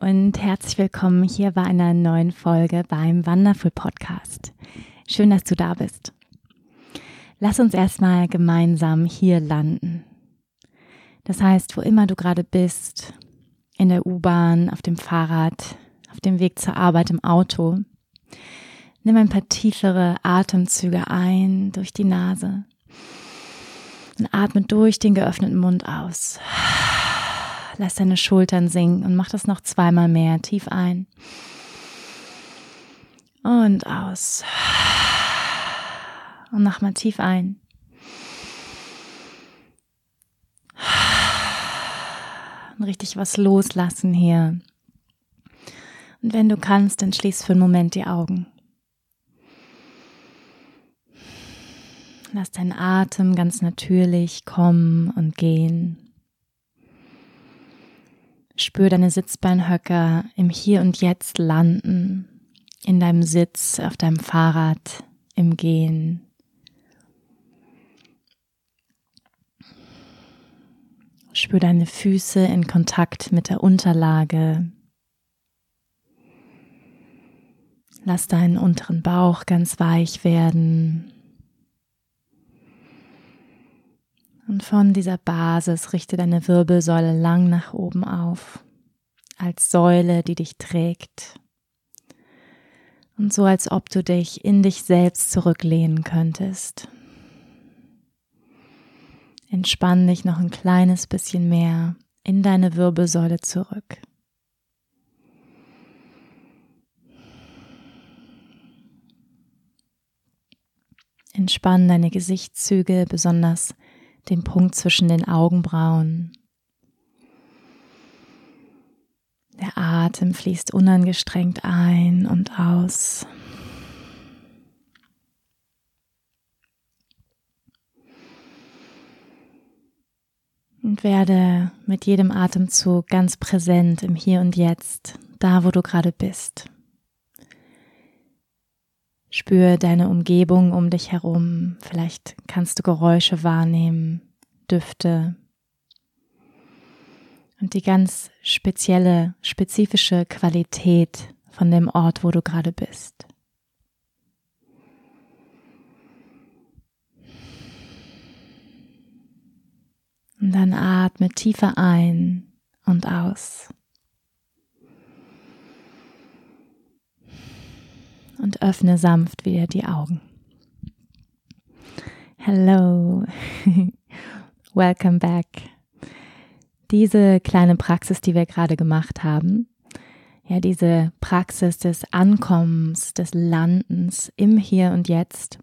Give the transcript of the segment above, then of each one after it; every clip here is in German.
Und herzlich willkommen hier bei einer neuen Folge beim Wonderful Podcast. Schön, dass du da bist. Lass uns erstmal gemeinsam hier landen. Das heißt, wo immer du gerade bist, in der U-Bahn, auf dem Fahrrad, auf dem Weg zur Arbeit im Auto, nimm ein paar tiefere Atemzüge ein durch die Nase und atme durch den geöffneten Mund aus. Lass deine Schultern sinken und mach das noch zweimal mehr. Tief ein. Und aus. Und nochmal tief ein. Und richtig was loslassen hier. Und wenn du kannst, dann schließ für einen Moment die Augen. Lass deinen Atem ganz natürlich kommen und gehen. Spür deine Sitzbeinhöcker im Hier und Jetzt landen, in deinem Sitz, auf deinem Fahrrad, im Gehen. Spür deine Füße in Kontakt mit der Unterlage. Lass deinen unteren Bauch ganz weich werden. Und von dieser Basis richte deine Wirbelsäule lang nach oben auf, als Säule, die dich trägt. Und so als ob du dich in dich selbst zurücklehnen könntest. Entspann dich noch ein kleines bisschen mehr in deine Wirbelsäule zurück. Entspann deine Gesichtszüge, besonders den Punkt zwischen den Augenbrauen. Der Atem fließt unangestrengt ein und aus. Und werde mit jedem Atemzug ganz präsent im Hier und Jetzt, da wo du gerade bist. Spür deine Umgebung um dich herum. Vielleicht kannst du Geräusche wahrnehmen, Düfte und die ganz spezielle, spezifische Qualität von dem Ort, wo du gerade bist. Und dann atme tiefer ein und aus. Und öffne sanft wieder die Augen. Hello, welcome back. Diese kleine Praxis, die wir gerade gemacht haben, ja, diese Praxis des Ankommens, des Landens im Hier und Jetzt,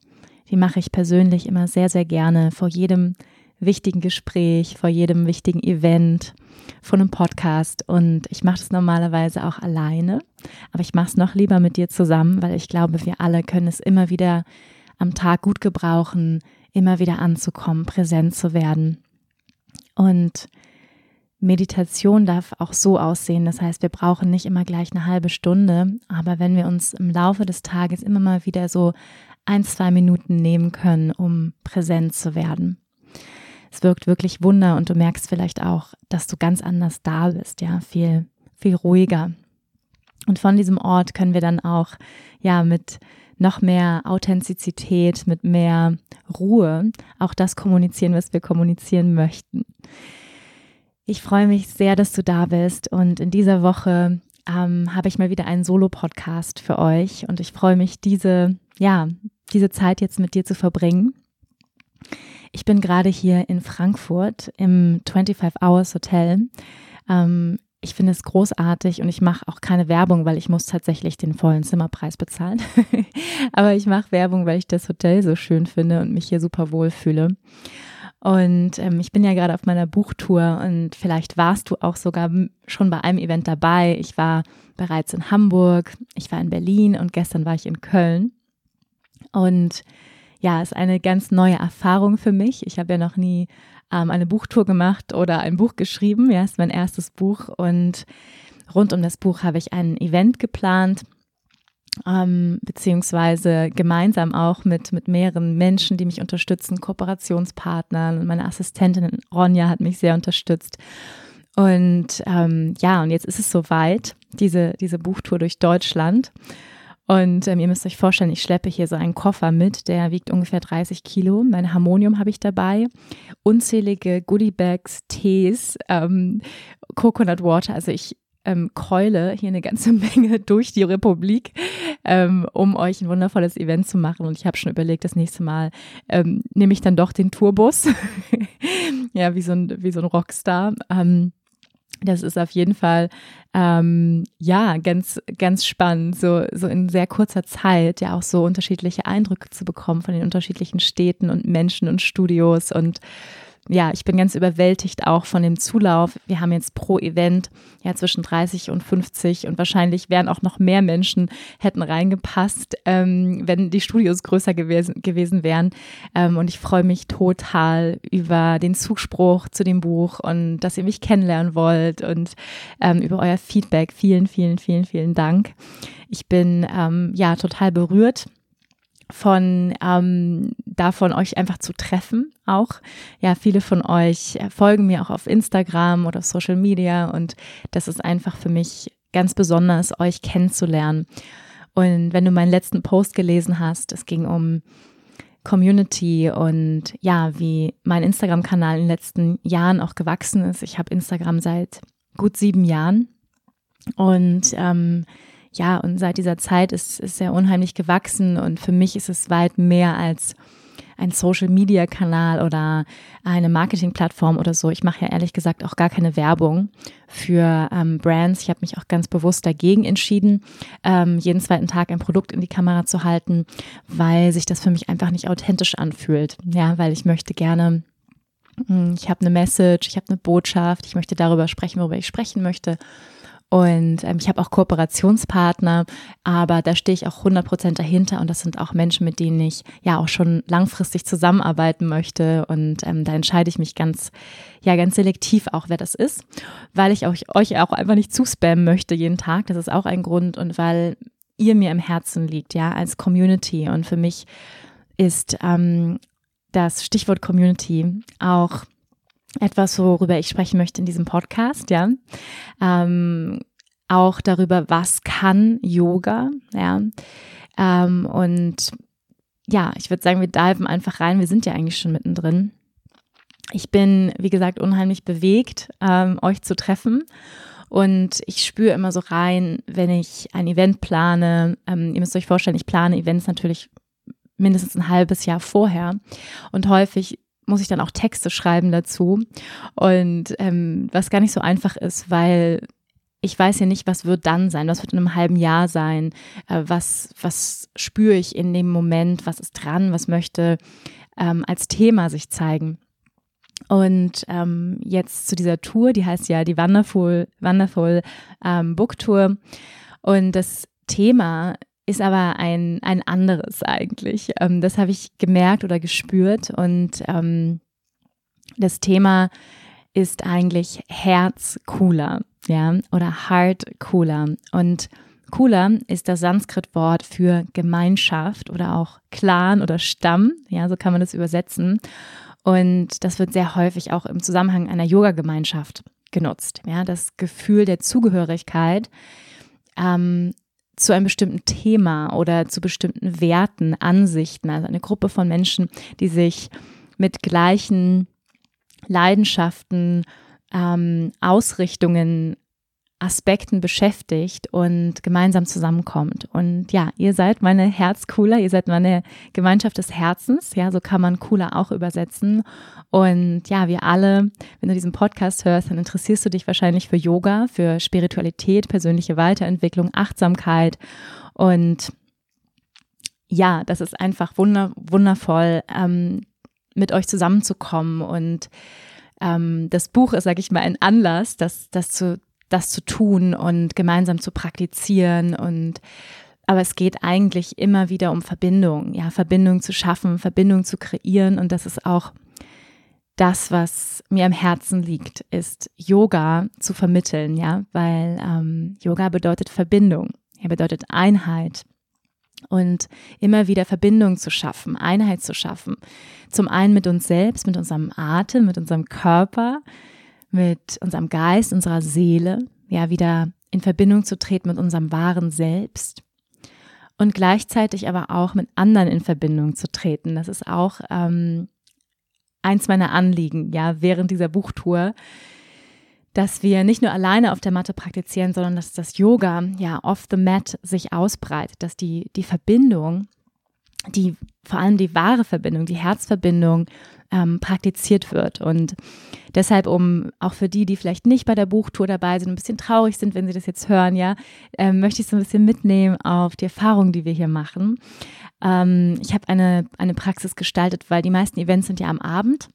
die mache ich persönlich immer sehr, sehr gerne vor jedem wichtigen Gespräch, vor jedem wichtigen Event, von einem Podcast. Und ich mache das normalerweise auch alleine, aber ich mache es noch lieber mit dir zusammen, weil ich glaube, wir alle können es immer wieder am Tag gut gebrauchen, immer wieder anzukommen, präsent zu werden. Und Meditation darf auch so aussehen. Das heißt, wir brauchen nicht immer gleich eine halbe Stunde, aber wenn wir uns im Laufe des Tages immer mal wieder so ein, zwei Minuten nehmen können, um präsent zu werden es wirkt wirklich Wunder und du merkst vielleicht auch, dass du ganz anders da bist, ja, viel, viel ruhiger. Und von diesem Ort können wir dann auch, ja, mit noch mehr Authentizität, mit mehr Ruhe auch das kommunizieren, was wir kommunizieren möchten. Ich freue mich sehr, dass du da bist und in dieser Woche ähm, habe ich mal wieder einen Solo-Podcast für euch und ich freue mich, diese, ja, diese Zeit jetzt mit dir zu verbringen. Ich bin gerade hier in Frankfurt im 25 Hours Hotel. Ähm, ich finde es großartig und ich mache auch keine Werbung, weil ich muss tatsächlich den vollen Zimmerpreis bezahlen. Aber ich mache Werbung, weil ich das Hotel so schön finde und mich hier super wohl fühle. Und ähm, ich bin ja gerade auf meiner Buchtour und vielleicht warst du auch sogar schon bei einem Event dabei. Ich war bereits in Hamburg, ich war in Berlin und gestern war ich in Köln. Und ja, ist eine ganz neue Erfahrung für mich. Ich habe ja noch nie ähm, eine Buchtour gemacht oder ein Buch geschrieben. Ja, ist mein erstes Buch und rund um das Buch habe ich ein Event geplant ähm, beziehungsweise gemeinsam auch mit, mit mehreren Menschen, die mich unterstützen, Kooperationspartnern und meine Assistentin Ronja hat mich sehr unterstützt. Und ähm, ja, und jetzt ist es soweit, diese, diese Buchtour durch Deutschland. Und ähm, ihr müsst euch vorstellen, ich schleppe hier so einen Koffer mit, der wiegt ungefähr 30 Kilo. Mein Harmonium habe ich dabei, unzählige Goodiebags, Tees, ähm, Coconut Water. Also ich ähm, keule hier eine ganze Menge durch die Republik, ähm, um euch ein wundervolles Event zu machen. Und ich habe schon überlegt, das nächste Mal ähm, nehme ich dann doch den Tourbus. ja, wie so ein, wie so ein Rockstar. Ähm, das ist auf jeden Fall ähm, ja ganz ganz spannend, so so in sehr kurzer Zeit ja auch so unterschiedliche Eindrücke zu bekommen von den unterschiedlichen Städten und Menschen und Studios und ja, ich bin ganz überwältigt auch von dem Zulauf. Wir haben jetzt pro Event ja zwischen 30 und 50 und wahrscheinlich wären auch noch mehr Menschen hätten reingepasst, ähm, wenn die Studios größer gewesen, gewesen wären. Ähm, und ich freue mich total über den Zuspruch zu dem Buch und dass ihr mich kennenlernen wollt und ähm, über euer Feedback. Vielen, vielen, vielen, vielen Dank. Ich bin ähm, ja total berührt von ähm, davon euch einfach zu treffen auch. Ja, viele von euch folgen mir auch auf Instagram oder Social Media und das ist einfach für mich ganz besonders, euch kennenzulernen. Und wenn du meinen letzten Post gelesen hast, es ging um Community und ja, wie mein Instagram-Kanal in den letzten Jahren auch gewachsen ist. Ich habe Instagram seit gut sieben Jahren und ähm, ja, und seit dieser Zeit ist, ist er unheimlich gewachsen und für mich ist es weit mehr als ein Social Media Kanal oder eine Marketing-Plattform oder so. Ich mache ja ehrlich gesagt auch gar keine Werbung für ähm, Brands. Ich habe mich auch ganz bewusst dagegen entschieden, ähm, jeden zweiten Tag ein Produkt in die Kamera zu halten, weil sich das für mich einfach nicht authentisch anfühlt. Ja, weil ich möchte gerne hm, ich habe eine Message, ich habe eine Botschaft, ich möchte darüber sprechen, worüber ich sprechen möchte. Und ähm, ich habe auch Kooperationspartner, aber da stehe ich auch 100 Prozent dahinter und das sind auch Menschen, mit denen ich ja auch schon langfristig zusammenarbeiten möchte und ähm, da entscheide ich mich ganz, ja, ganz selektiv auch, wer das ist, weil ich auch, euch auch einfach nicht zuspammen möchte jeden Tag. Das ist auch ein Grund und weil ihr mir im Herzen liegt, ja, als Community und für mich ist ähm, das Stichwort Community auch etwas, worüber ich sprechen möchte in diesem Podcast, ja. Ähm, auch darüber, was kann Yoga, ja. Ähm, und ja, ich würde sagen, wir diven einfach rein. Wir sind ja eigentlich schon mittendrin. Ich bin, wie gesagt, unheimlich bewegt, ähm, euch zu treffen. Und ich spüre immer so rein, wenn ich ein Event plane. Ähm, ihr müsst euch vorstellen, ich plane Events natürlich mindestens ein halbes Jahr vorher. Und häufig muss ich dann auch Texte schreiben dazu. Und ähm, was gar nicht so einfach ist, weil ich weiß ja nicht, was wird dann sein, was wird in einem halben Jahr sein, äh, was, was spüre ich in dem Moment, was ist dran, was möchte ähm, als Thema sich zeigen. Und ähm, jetzt zu dieser Tour, die heißt ja die Wonderful, Wonderful ähm, Book Tour. Und das Thema ist aber ein, ein anderes eigentlich. Ähm, das habe ich gemerkt oder gespürt und ähm, das Thema ist eigentlich Herz cooler, ja, oder Heart cooler. Und cooler ist das Sanskrit-Wort für Gemeinschaft oder auch Clan oder Stamm, ja, so kann man das übersetzen. Und das wird sehr häufig auch im Zusammenhang einer Yoga-Gemeinschaft genutzt. Ja, das Gefühl der Zugehörigkeit ähm, zu einem bestimmten Thema oder zu bestimmten Werten, Ansichten, also eine Gruppe von Menschen, die sich mit gleichen Leidenschaften, ähm, Ausrichtungen Aspekten beschäftigt und gemeinsam zusammenkommt. Und ja, ihr seid meine Herzcooler, ihr seid meine Gemeinschaft des Herzens. Ja, so kann man cooler auch übersetzen. Und ja, wir alle, wenn du diesen Podcast hörst, dann interessierst du dich wahrscheinlich für Yoga, für Spiritualität, persönliche Weiterentwicklung, Achtsamkeit. Und ja, das ist einfach wunder, wundervoll. Ähm, mit euch zusammenzukommen. Und ähm, das Buch ist, sage ich mal, ein Anlass, das, das, zu, das zu tun und gemeinsam zu praktizieren. Und aber es geht eigentlich immer wieder um Verbindung, ja, Verbindung zu schaffen, Verbindung zu kreieren. Und das ist auch das, was mir am Herzen liegt, ist Yoga zu vermitteln, ja, weil ähm, Yoga bedeutet Verbindung, er bedeutet Einheit und immer wieder Verbindung zu schaffen, Einheit zu schaffen. Zum einen mit uns selbst, mit unserem Atem, mit unserem Körper, mit unserem Geist, unserer Seele, ja, wieder in Verbindung zu treten mit unserem wahren Selbst und gleichzeitig aber auch mit anderen in Verbindung zu treten. Das ist auch ähm, eins meiner Anliegen, ja, während dieser Buchtour, dass wir nicht nur alleine auf der Matte praktizieren, sondern dass das Yoga ja off the mat sich ausbreitet, dass die, die Verbindung, die vor allem die wahre Verbindung, die Herzverbindung ähm, praktiziert wird. Und deshalb, um auch für die, die vielleicht nicht bei der Buchtour dabei sind, ein bisschen traurig sind, wenn sie das jetzt hören, ja, ähm, möchte ich so ein bisschen mitnehmen auf die Erfahrungen, die wir hier machen. Ähm, ich habe eine, eine Praxis gestaltet, weil die meisten Events sind ja am Abend,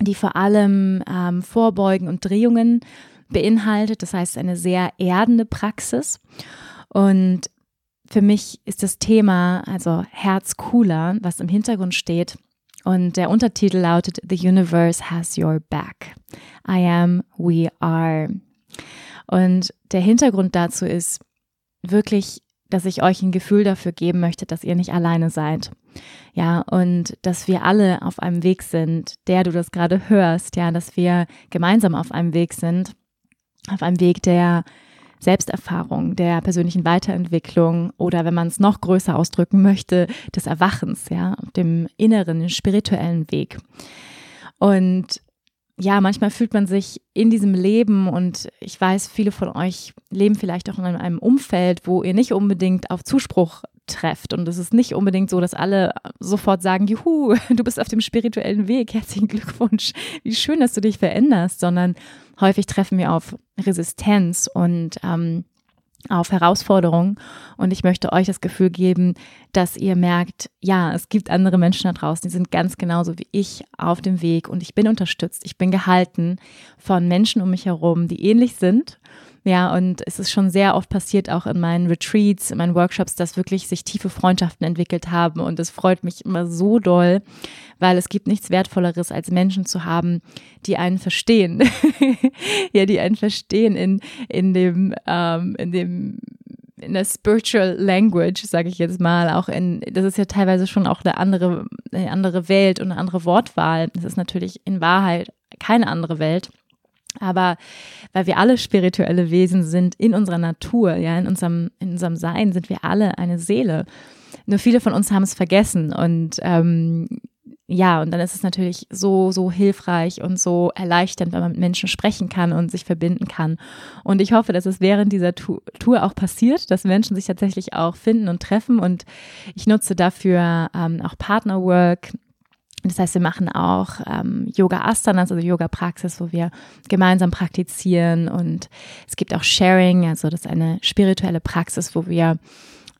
die vor allem ähm, Vorbeugen und Drehungen beinhaltet. Das heißt, eine sehr erdende Praxis. Und für mich ist das Thema, also Herz cooler, was im Hintergrund steht. Und der Untertitel lautet The Universe has your back. I am, we are. Und der Hintergrund dazu ist wirklich dass ich euch ein Gefühl dafür geben möchte, dass ihr nicht alleine seid. Ja, und dass wir alle auf einem Weg sind, der du das gerade hörst, ja, dass wir gemeinsam auf einem Weg sind, auf einem Weg der Selbsterfahrung, der persönlichen Weiterentwicklung oder wenn man es noch größer ausdrücken möchte, des Erwachens, ja, auf dem inneren, spirituellen Weg. Und ja, manchmal fühlt man sich in diesem Leben und ich weiß, viele von euch leben vielleicht auch in einem Umfeld, wo ihr nicht unbedingt auf Zuspruch trefft. Und es ist nicht unbedingt so, dass alle sofort sagen, juhu, du bist auf dem spirituellen Weg, herzlichen Glückwunsch, wie schön, dass du dich veränderst, sondern häufig treffen wir auf Resistenz und ähm, auf Herausforderungen. Und ich möchte euch das Gefühl geben, dass ihr merkt, ja, es gibt andere Menschen da draußen, die sind ganz genauso wie ich auf dem Weg. Und ich bin unterstützt, ich bin gehalten von Menschen um mich herum, die ähnlich sind ja, und es ist schon sehr oft passiert, auch in meinen Retreats, in meinen Workshops, dass wirklich sich tiefe Freundschaften entwickelt haben. Und es freut mich immer so doll, weil es gibt nichts Wertvolleres, als Menschen zu haben, die einen verstehen. ja, die einen verstehen in, in dem, ähm, in dem, in der Spiritual Language, sage ich jetzt mal, auch in, das ist ja teilweise schon auch eine andere, eine andere Welt und eine andere Wortwahl. Das ist natürlich in Wahrheit keine andere Welt. Aber weil wir alle spirituelle Wesen sind in unserer Natur, ja, in unserem, in unserem Sein sind wir alle eine Seele. Nur viele von uns haben es vergessen und ähm, ja, und dann ist es natürlich so, so hilfreich und so erleichternd, wenn man mit Menschen sprechen kann und sich verbinden kann. Und ich hoffe, dass es während dieser Tour auch passiert, dass Menschen sich tatsächlich auch finden und treffen. Und ich nutze dafür ähm, auch Partnerwork, das heißt, wir machen auch ähm, Yoga Asanas, also Yoga Praxis, wo wir gemeinsam praktizieren und es gibt auch Sharing, also das ist eine spirituelle Praxis, wo wir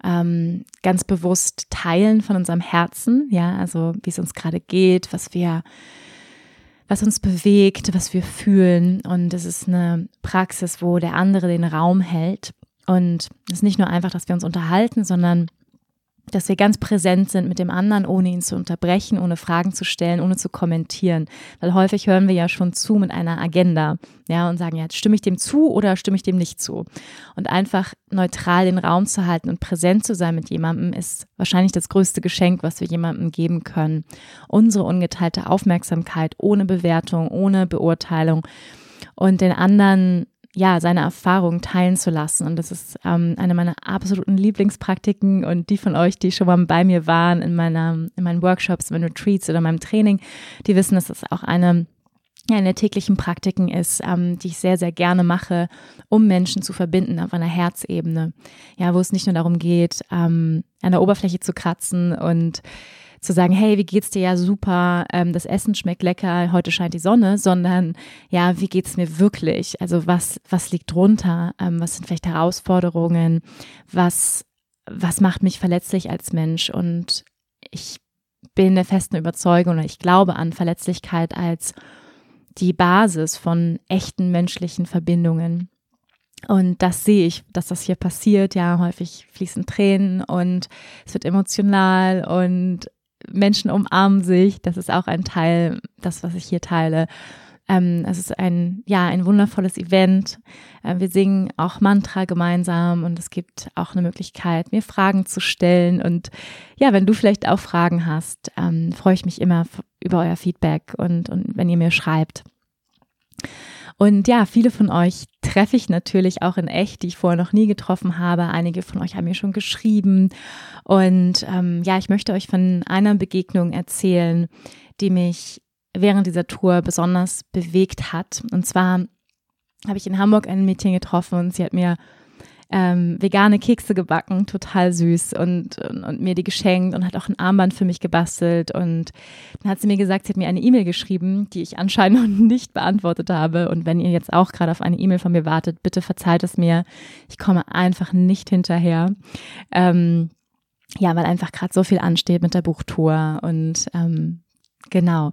ähm, ganz bewusst teilen von unserem Herzen, ja, also wie es uns gerade geht, was wir was uns bewegt, was wir fühlen. Und es ist eine Praxis, wo der andere den Raum hält. Und es ist nicht nur einfach, dass wir uns unterhalten, sondern dass wir ganz präsent sind mit dem anderen, ohne ihn zu unterbrechen, ohne Fragen zu stellen, ohne zu kommentieren. Weil häufig hören wir ja schon zu mit einer Agenda, ja, und sagen, ja, stimme ich dem zu oder stimme ich dem nicht zu? Und einfach neutral den Raum zu halten und präsent zu sein mit jemandem ist wahrscheinlich das größte Geschenk, was wir jemandem geben können. Unsere ungeteilte Aufmerksamkeit ohne Bewertung, ohne Beurteilung und den anderen ja, seine Erfahrungen teilen zu lassen. Und das ist ähm, eine meiner absoluten Lieblingspraktiken und die von euch, die schon mal bei mir waren in, meiner, in meinen Workshops, in meinen Retreats oder meinem Training, die wissen, dass es auch eine in der täglichen Praktiken ist, ähm, die ich sehr, sehr gerne mache, um Menschen zu verbinden auf einer Herzebene. Ja, wo es nicht nur darum geht, ähm, an der Oberfläche zu kratzen und zu sagen, hey, wie geht's dir ja super, ähm, das Essen schmeckt lecker, heute scheint die Sonne, sondern ja, wie geht's mir wirklich? Also was, was liegt drunter? Ähm, was sind vielleicht Herausforderungen? Was, was macht mich verletzlich als Mensch? Und ich bin der festen Überzeugung oder ich glaube an Verletzlichkeit als die Basis von echten menschlichen Verbindungen. Und das sehe ich, dass das hier passiert. Ja, häufig fließen Tränen und es wird emotional und Menschen umarmen sich. Das ist auch ein Teil, das, was ich hier teile. Ähm, es ist ein, ja, ein wundervolles Event. Äh, wir singen auch Mantra gemeinsam und es gibt auch eine Möglichkeit, mir Fragen zu stellen. Und ja, wenn du vielleicht auch Fragen hast, ähm, freue ich mich immer über euer Feedback und, und wenn ihr mir schreibt. Und ja, viele von euch treffe ich natürlich auch in echt, die ich vorher noch nie getroffen habe. Einige von euch haben mir schon geschrieben. Und ähm, ja, ich möchte euch von einer Begegnung erzählen, die mich während dieser Tour besonders bewegt hat. Und zwar habe ich in Hamburg ein Mädchen getroffen und sie hat mir ähm, vegane Kekse gebacken, total süß und, und, und, mir die geschenkt und hat auch ein Armband für mich gebastelt. Und dann hat sie mir gesagt, sie hat mir eine E-Mail geschrieben, die ich anscheinend noch nicht beantwortet habe. Und wenn ihr jetzt auch gerade auf eine E-Mail von mir wartet, bitte verzeiht es mir. Ich komme einfach nicht hinterher. Ähm, ja, weil einfach gerade so viel ansteht mit der Buchtour und ähm, Genau.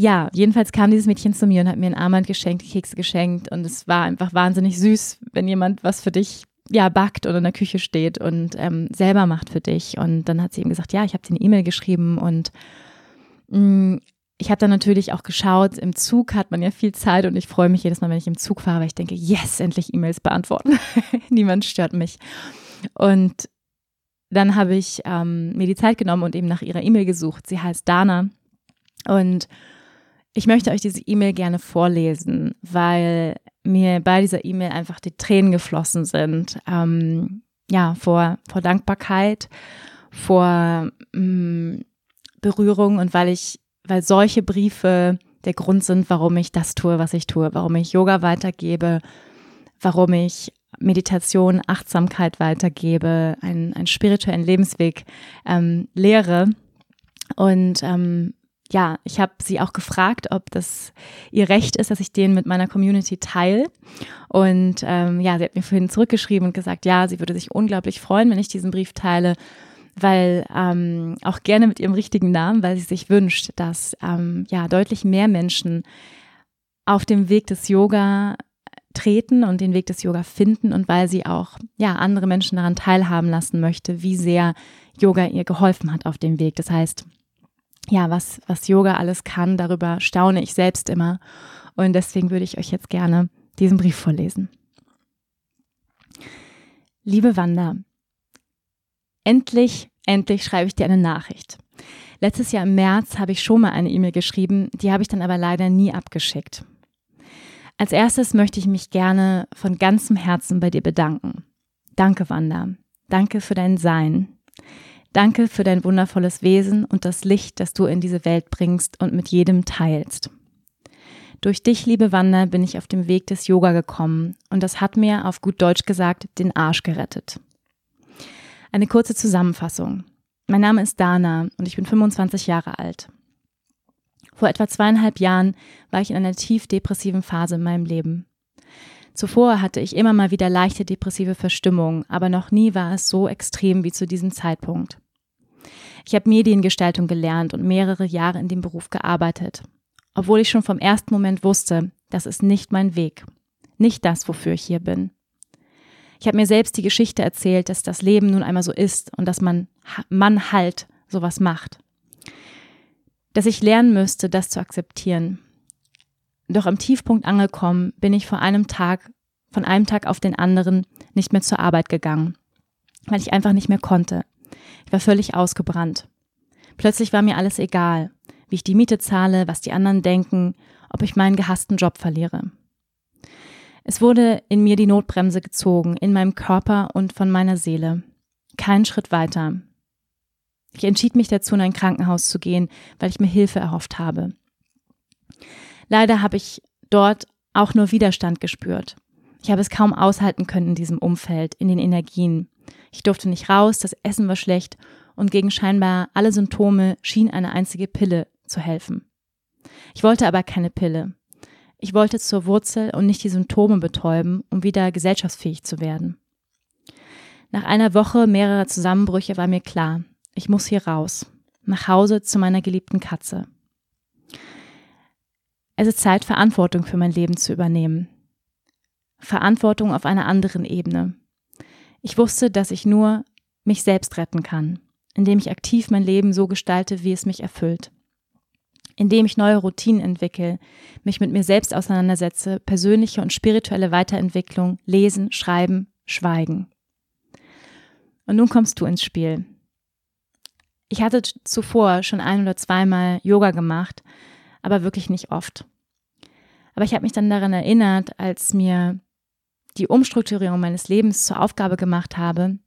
Ja, jedenfalls kam dieses Mädchen zu mir und hat mir ein Armband geschenkt, Kekse geschenkt und es war einfach wahnsinnig süß, wenn jemand was für dich ja backt oder in der Küche steht und ähm, selber macht für dich. Und dann hat sie ihm gesagt, ja, ich habe dir eine E-Mail geschrieben und mh, mm, ich habe dann natürlich auch geschaut, im Zug hat man ja viel Zeit und ich freue mich jedes Mal, wenn ich im Zug fahre, weil ich denke, yes, endlich E-Mails beantworten. Niemand stört mich. Und dann habe ich ähm, mir die Zeit genommen und eben nach ihrer E-Mail gesucht. Sie heißt Dana. Und ich möchte euch diese E-Mail gerne vorlesen, weil mir bei dieser E-Mail einfach die Tränen geflossen sind. Ähm, ja, vor, vor Dankbarkeit, vor ähm, Berührung und weil ich, weil solche Briefe der Grund sind, warum ich das tue, was ich tue, warum ich Yoga weitergebe, warum ich Meditation, Achtsamkeit weitergebe, einen, einen spirituellen Lebensweg ähm, lehre. Und ähm, ja, ich habe sie auch gefragt, ob das ihr Recht ist, dass ich den mit meiner Community teile. Und ähm, ja, sie hat mir vorhin zurückgeschrieben und gesagt, ja, sie würde sich unglaublich freuen, wenn ich diesen Brief teile, weil ähm, auch gerne mit ihrem richtigen Namen, weil sie sich wünscht, dass ähm, ja deutlich mehr Menschen auf dem Weg des Yoga treten und den Weg des Yoga finden und weil sie auch ja andere Menschen daran teilhaben lassen möchte, wie sehr Yoga ihr geholfen hat auf dem Weg. Das heißt, ja, was was Yoga alles kann, darüber staune ich selbst immer und deswegen würde ich euch jetzt gerne diesen Brief vorlesen. Liebe Wanda, endlich, endlich schreibe ich dir eine Nachricht. Letztes Jahr im März habe ich schon mal eine E-Mail geschrieben, die habe ich dann aber leider nie abgeschickt. Als erstes möchte ich mich gerne von ganzem Herzen bei dir bedanken. Danke, Wanda. Danke für dein Sein. Danke für dein wundervolles Wesen und das Licht, das du in diese Welt bringst und mit jedem teilst. Durch dich, liebe Wanda, bin ich auf dem Weg des Yoga gekommen und das hat mir auf gut Deutsch gesagt den Arsch gerettet. Eine kurze Zusammenfassung. Mein Name ist Dana und ich bin 25 Jahre alt. Vor etwa zweieinhalb Jahren war ich in einer tief depressiven Phase in meinem Leben. Zuvor hatte ich immer mal wieder leichte depressive Verstimmung, aber noch nie war es so extrem wie zu diesem Zeitpunkt. Ich habe Mediengestaltung gelernt und mehrere Jahre in dem Beruf gearbeitet, obwohl ich schon vom ersten Moment wusste, das ist nicht mein Weg, nicht das, wofür ich hier bin. Ich habe mir selbst die Geschichte erzählt, dass das Leben nun einmal so ist und dass man, man halt sowas macht dass ich lernen müsste, das zu akzeptieren. Doch am Tiefpunkt angekommen bin ich vor einem Tag, von einem Tag auf den anderen nicht mehr zur Arbeit gegangen, weil ich einfach nicht mehr konnte. Ich war völlig ausgebrannt. Plötzlich war mir alles egal, wie ich die Miete zahle, was die anderen denken, ob ich meinen gehassten Job verliere. Es wurde in mir die Notbremse gezogen, in meinem Körper und von meiner Seele. Kein Schritt weiter. Ich entschied mich dazu, in ein Krankenhaus zu gehen, weil ich mir Hilfe erhofft habe. Leider habe ich dort auch nur Widerstand gespürt. Ich habe es kaum aushalten können in diesem Umfeld, in den Energien. Ich durfte nicht raus, das Essen war schlecht und gegen scheinbar alle Symptome schien eine einzige Pille zu helfen. Ich wollte aber keine Pille. Ich wollte zur Wurzel und nicht die Symptome betäuben, um wieder gesellschaftsfähig zu werden. Nach einer Woche mehrerer Zusammenbrüche war mir klar, ich muss hier raus. nach Hause zu meiner geliebten Katze. Es ist Zeit, Verantwortung für mein Leben zu übernehmen. Verantwortung auf einer anderen Ebene. Ich wusste, dass ich nur mich selbst retten kann, indem ich aktiv mein Leben so gestalte, wie es mich erfüllt. Indem ich neue Routinen entwickle, mich mit mir selbst auseinandersetze, persönliche und spirituelle Weiterentwicklung, lesen, schreiben, schweigen. Und nun kommst du ins Spiel. Ich hatte zuvor schon ein oder zweimal Yoga gemacht, aber wirklich nicht oft. Aber ich habe mich dann daran erinnert, als mir die Umstrukturierung meines Lebens zur Aufgabe gemacht habe.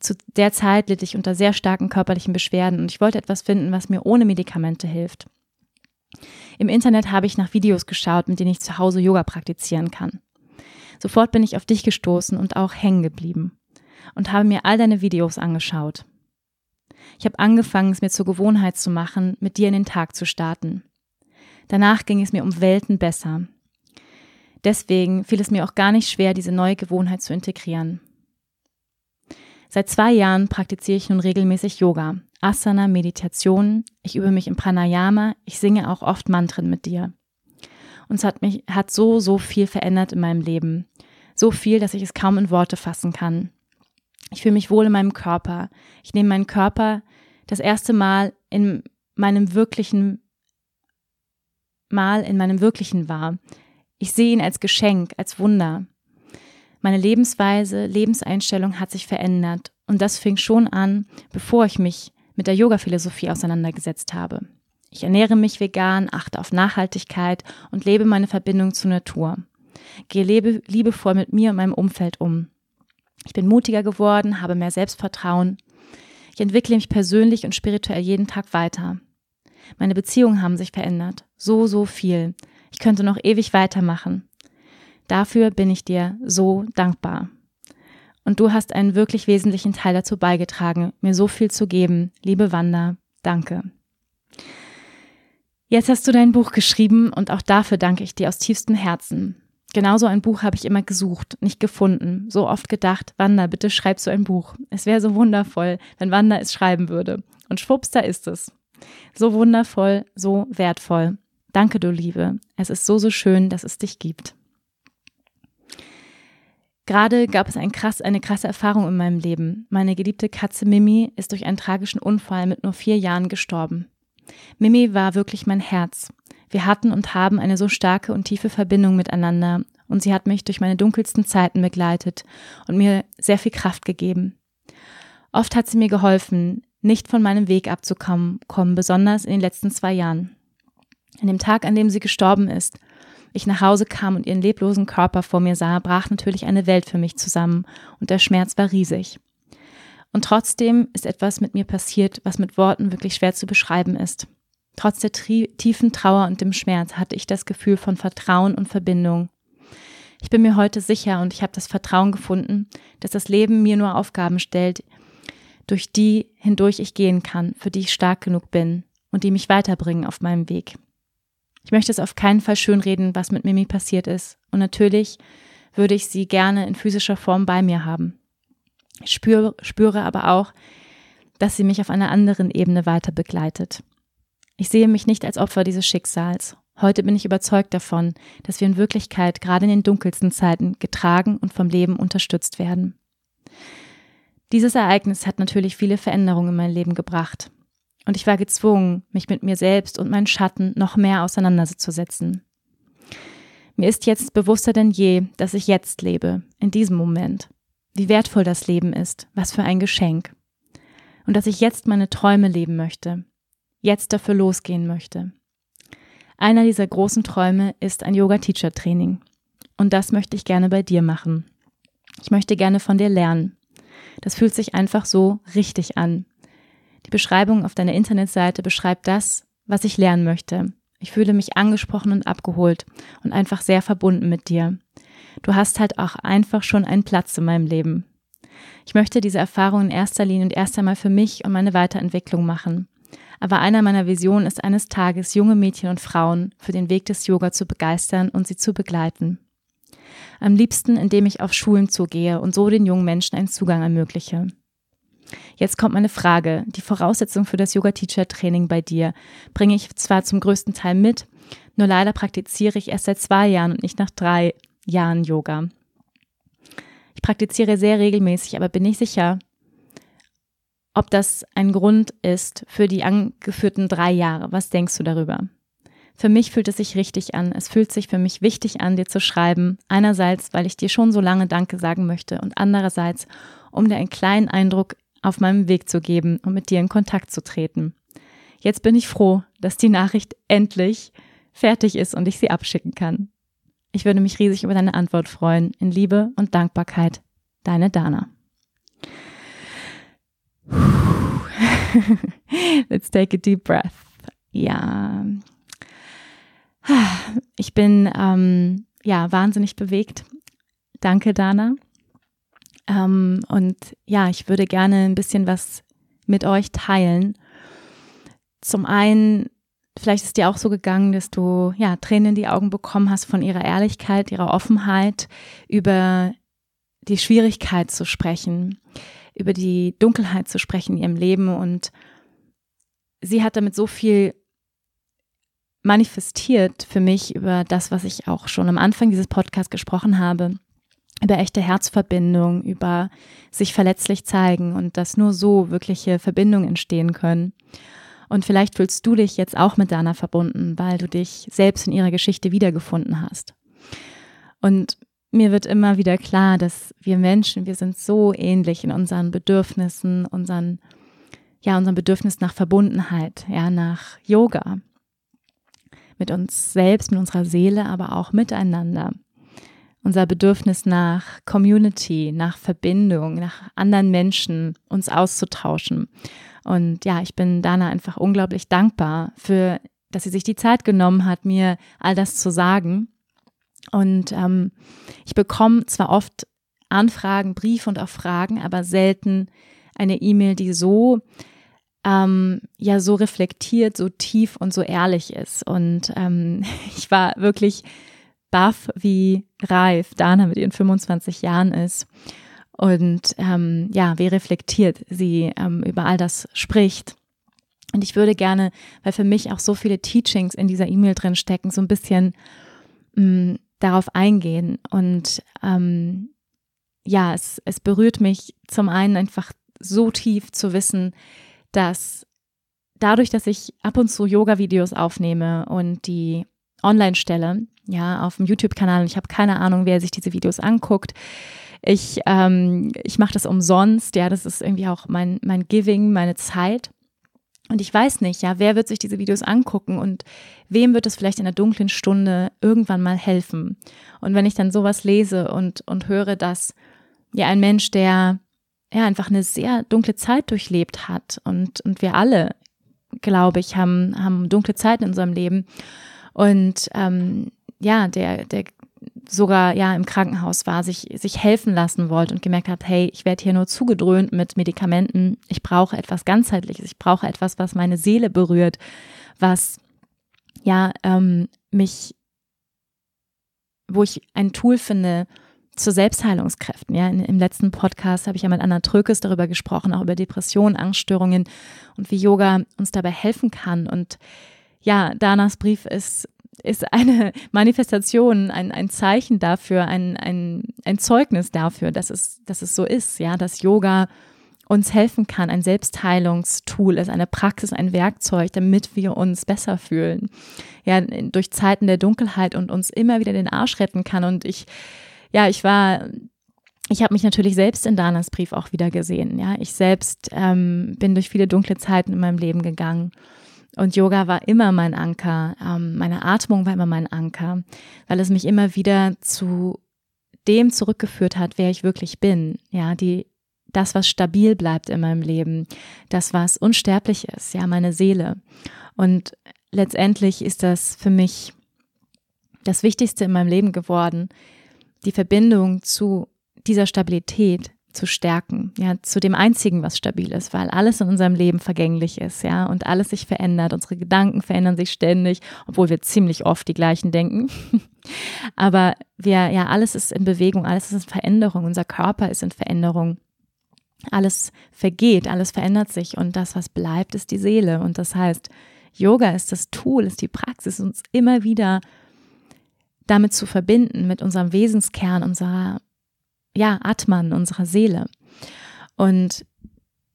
Zu der Zeit litt ich unter sehr starken körperlichen Beschwerden und ich wollte etwas finden, was mir ohne Medikamente hilft. Im Internet habe ich nach Videos geschaut, mit denen ich zu Hause Yoga praktizieren kann. Sofort bin ich auf dich gestoßen und auch hängen geblieben und habe mir all deine Videos angeschaut. Ich habe angefangen, es mir zur Gewohnheit zu machen, mit dir in den Tag zu starten. Danach ging es mir um Welten besser. Deswegen fiel es mir auch gar nicht schwer, diese neue Gewohnheit zu integrieren. Seit zwei Jahren praktiziere ich nun regelmäßig Yoga, Asana, Meditation, ich übe mich im Pranayama, ich singe auch oft Mantren mit dir. Und es hat mich, hat so, so viel verändert in meinem Leben. So viel, dass ich es kaum in Worte fassen kann. Ich fühle mich wohl in meinem Körper. Ich nehme meinen Körper das erste Mal in meinem wirklichen Mal in meinem wirklichen wahr. Ich sehe ihn als Geschenk, als Wunder. Meine Lebensweise, Lebenseinstellung hat sich verändert und das fing schon an, bevor ich mich mit der Yoga-Philosophie auseinandergesetzt habe. Ich ernähre mich vegan, achte auf Nachhaltigkeit und lebe meine Verbindung zur Natur. Gehe lebe, liebevoll mit mir und meinem Umfeld um. Ich bin mutiger geworden, habe mehr Selbstvertrauen. Ich entwickle mich persönlich und spirituell jeden Tag weiter. Meine Beziehungen haben sich verändert. So, so viel. Ich könnte noch ewig weitermachen. Dafür bin ich dir so dankbar. Und du hast einen wirklich wesentlichen Teil dazu beigetragen, mir so viel zu geben. Liebe Wanda, danke. Jetzt hast du dein Buch geschrieben und auch dafür danke ich dir aus tiefstem Herzen. Genauso ein Buch habe ich immer gesucht, nicht gefunden, so oft gedacht, Wanda, bitte schreib so ein Buch. Es wäre so wundervoll, wenn Wanda es schreiben würde. Und schwupps, da ist es. So wundervoll, so wertvoll. Danke, du Liebe. Es ist so, so schön, dass es dich gibt. Gerade gab es ein krass, eine krasse Erfahrung in meinem Leben. Meine geliebte Katze Mimi ist durch einen tragischen Unfall mit nur vier Jahren gestorben. Mimi war wirklich mein Herz. Wir hatten und haben eine so starke und tiefe Verbindung miteinander und sie hat mich durch meine dunkelsten Zeiten begleitet und mir sehr viel Kraft gegeben. Oft hat sie mir geholfen, nicht von meinem Weg abzukommen, kommen, besonders in den letzten zwei Jahren. An dem Tag, an dem sie gestorben ist, ich nach Hause kam und ihren leblosen Körper vor mir sah, brach natürlich eine Welt für mich zusammen und der Schmerz war riesig. Und trotzdem ist etwas mit mir passiert, was mit Worten wirklich schwer zu beschreiben ist. Trotz der tiefen Trauer und dem Schmerz hatte ich das Gefühl von Vertrauen und Verbindung. Ich bin mir heute sicher und ich habe das Vertrauen gefunden, dass das Leben mir nur Aufgaben stellt, durch die hindurch ich gehen kann, für die ich stark genug bin und die mich weiterbringen auf meinem Weg. Ich möchte es auf keinen Fall schönreden, was mit Mimi passiert ist. Und natürlich würde ich sie gerne in physischer Form bei mir haben. Ich spüre, spüre aber auch, dass sie mich auf einer anderen Ebene weiter begleitet. Ich sehe mich nicht als Opfer dieses Schicksals. Heute bin ich überzeugt davon, dass wir in Wirklichkeit gerade in den dunkelsten Zeiten getragen und vom Leben unterstützt werden. Dieses Ereignis hat natürlich viele Veränderungen in mein Leben gebracht. Und ich war gezwungen, mich mit mir selbst und meinen Schatten noch mehr auseinanderzusetzen. Mir ist jetzt bewusster denn je, dass ich jetzt lebe, in diesem Moment. Wie wertvoll das Leben ist, was für ein Geschenk. Und dass ich jetzt meine Träume leben möchte, jetzt dafür losgehen möchte. Einer dieser großen Träume ist ein Yoga-Teacher-Training. Und das möchte ich gerne bei dir machen. Ich möchte gerne von dir lernen. Das fühlt sich einfach so richtig an. Die Beschreibung auf deiner Internetseite beschreibt das, was ich lernen möchte. Ich fühle mich angesprochen und abgeholt und einfach sehr verbunden mit dir. Du hast halt auch einfach schon einen Platz in meinem Leben. Ich möchte diese Erfahrung in erster Linie und erst einmal für mich und meine Weiterentwicklung machen. Aber einer meiner Visionen ist eines Tages, junge Mädchen und Frauen für den Weg des Yoga zu begeistern und sie zu begleiten. Am liebsten, indem ich auf Schulen zugehe und so den jungen Menschen einen Zugang ermögliche. Jetzt kommt meine Frage. Die Voraussetzung für das Yoga-Teacher-Training bei dir bringe ich zwar zum größten Teil mit, nur leider praktiziere ich erst seit zwei Jahren und nicht nach drei Jahren Yoga. Ich praktiziere sehr regelmäßig, aber bin nicht sicher, ob das ein Grund ist für die angeführten drei Jahre. Was denkst du darüber? Für mich fühlt es sich richtig an. Es fühlt sich für mich wichtig an, dir zu schreiben. Einerseits, weil ich dir schon so lange Danke sagen möchte und andererseits, um dir einen kleinen Eindruck auf meinem Weg zu geben und mit dir in Kontakt zu treten. Jetzt bin ich froh, dass die Nachricht endlich fertig ist und ich sie abschicken kann. Ich würde mich riesig über deine Antwort freuen. In Liebe und Dankbarkeit, deine Dana. Let's take a deep breath. Ja. Ich bin ähm, ja wahnsinnig bewegt. Danke, Dana. Ähm, und ja, ich würde gerne ein bisschen was mit euch teilen. Zum einen, vielleicht ist dir auch so gegangen, dass du ja Tränen in die Augen bekommen hast von ihrer Ehrlichkeit, ihrer Offenheit, über die Schwierigkeit zu sprechen, über die Dunkelheit zu sprechen in ihrem Leben. Und sie hat damit so viel manifestiert für mich über das, was ich auch schon am Anfang dieses Podcasts gesprochen habe über echte Herzverbindung, über sich verletzlich zeigen und dass nur so wirkliche Verbindungen entstehen können. Und vielleicht fühlst du dich jetzt auch mit Dana verbunden, weil du dich selbst in ihrer Geschichte wiedergefunden hast. Und mir wird immer wieder klar, dass wir Menschen, wir sind so ähnlich in unseren Bedürfnissen, unseren, ja, unserem Bedürfnis nach Verbundenheit, ja, nach Yoga. Mit uns selbst, mit unserer Seele, aber auch miteinander unser Bedürfnis nach Community, nach Verbindung, nach anderen Menschen, uns auszutauschen. Und ja, ich bin Dana einfach unglaublich dankbar für, dass sie sich die Zeit genommen hat, mir all das zu sagen. Und ähm, ich bekomme zwar oft Anfragen, Briefe und auch Fragen, aber selten eine E-Mail, die so ähm, ja so reflektiert, so tief und so ehrlich ist. Und ähm, ich war wirklich baff, wie reif Dana mit ihren 25 Jahren ist und ähm, ja, wie reflektiert sie ähm, über all das spricht. Und ich würde gerne, weil für mich auch so viele Teachings in dieser E-Mail drin stecken, so ein bisschen mh, mm, darauf eingehen. Und ähm, ja, es, es berührt mich zum einen einfach so tief zu wissen, dass dadurch, dass ich ab und zu Yoga-Videos aufnehme und die online stelle, ja, auf dem YouTube-Kanal. Ich habe keine Ahnung, wer sich diese Videos anguckt. Ich, ähm, ich mache das umsonst, ja, das ist irgendwie auch mein, mein Giving, meine Zeit. Und ich weiß nicht, ja, wer wird sich diese Videos angucken und wem wird es vielleicht in der dunklen Stunde irgendwann mal helfen? Und wenn ich dann sowas lese und, und höre, dass ja ein Mensch, der ja einfach eine sehr dunkle Zeit durchlebt hat. Und, und wir alle, glaube ich, haben, haben dunkle Zeiten in unserem Leben. Und ähm, ja, der, der sogar ja im Krankenhaus war, sich, sich helfen lassen wollte und gemerkt hat, hey, ich werde hier nur zugedröhnt mit Medikamenten, ich brauche etwas ganzheitliches, ich brauche etwas, was meine Seele berührt, was ja ähm, mich, wo ich ein Tool finde zu Selbstheilungskräften. Ja, im letzten Podcast habe ich ja mit Anna Trökes darüber gesprochen, auch über Depressionen, Angststörungen und wie Yoga uns dabei helfen kann und ja, Danas Brief ist, ist eine Manifestation, ein, ein Zeichen dafür, ein, ein, ein Zeugnis dafür, dass es, dass es so ist, ja, dass Yoga uns helfen kann, ein Selbstheilungstool ist, eine Praxis, ein Werkzeug, damit wir uns besser fühlen. Ja, durch Zeiten der Dunkelheit und uns immer wieder den Arsch retten kann. Und ich, ja, ich war, ich habe mich natürlich selbst in Danas Brief auch wieder gesehen. Ja, ich selbst ähm, bin durch viele dunkle Zeiten in meinem Leben gegangen und Yoga war immer mein Anker, ähm, meine Atmung war immer mein Anker, weil es mich immer wieder zu dem zurückgeführt hat, wer ich wirklich bin. Ja, die, das, was stabil bleibt in meinem Leben, das, was unsterblich ist, ja, meine Seele. Und letztendlich ist das für mich das Wichtigste in meinem Leben geworden, die Verbindung zu dieser Stabilität, zu stärken, ja, zu dem einzigen, was stabil ist, weil alles in unserem Leben vergänglich ist, ja, und alles sich verändert. Unsere Gedanken verändern sich ständig, obwohl wir ziemlich oft die gleichen denken. Aber wir, ja, alles ist in Bewegung, alles ist in Veränderung, unser Körper ist in Veränderung. alles vergeht, alles verändert sich und das, was bleibt, ist die Seele. Und das heißt, Yoga ist das Tool, ist die Praxis, uns immer wieder damit zu verbinden, mit unserem Wesenskern, unserer, ja, Atman, unserer Seele. Und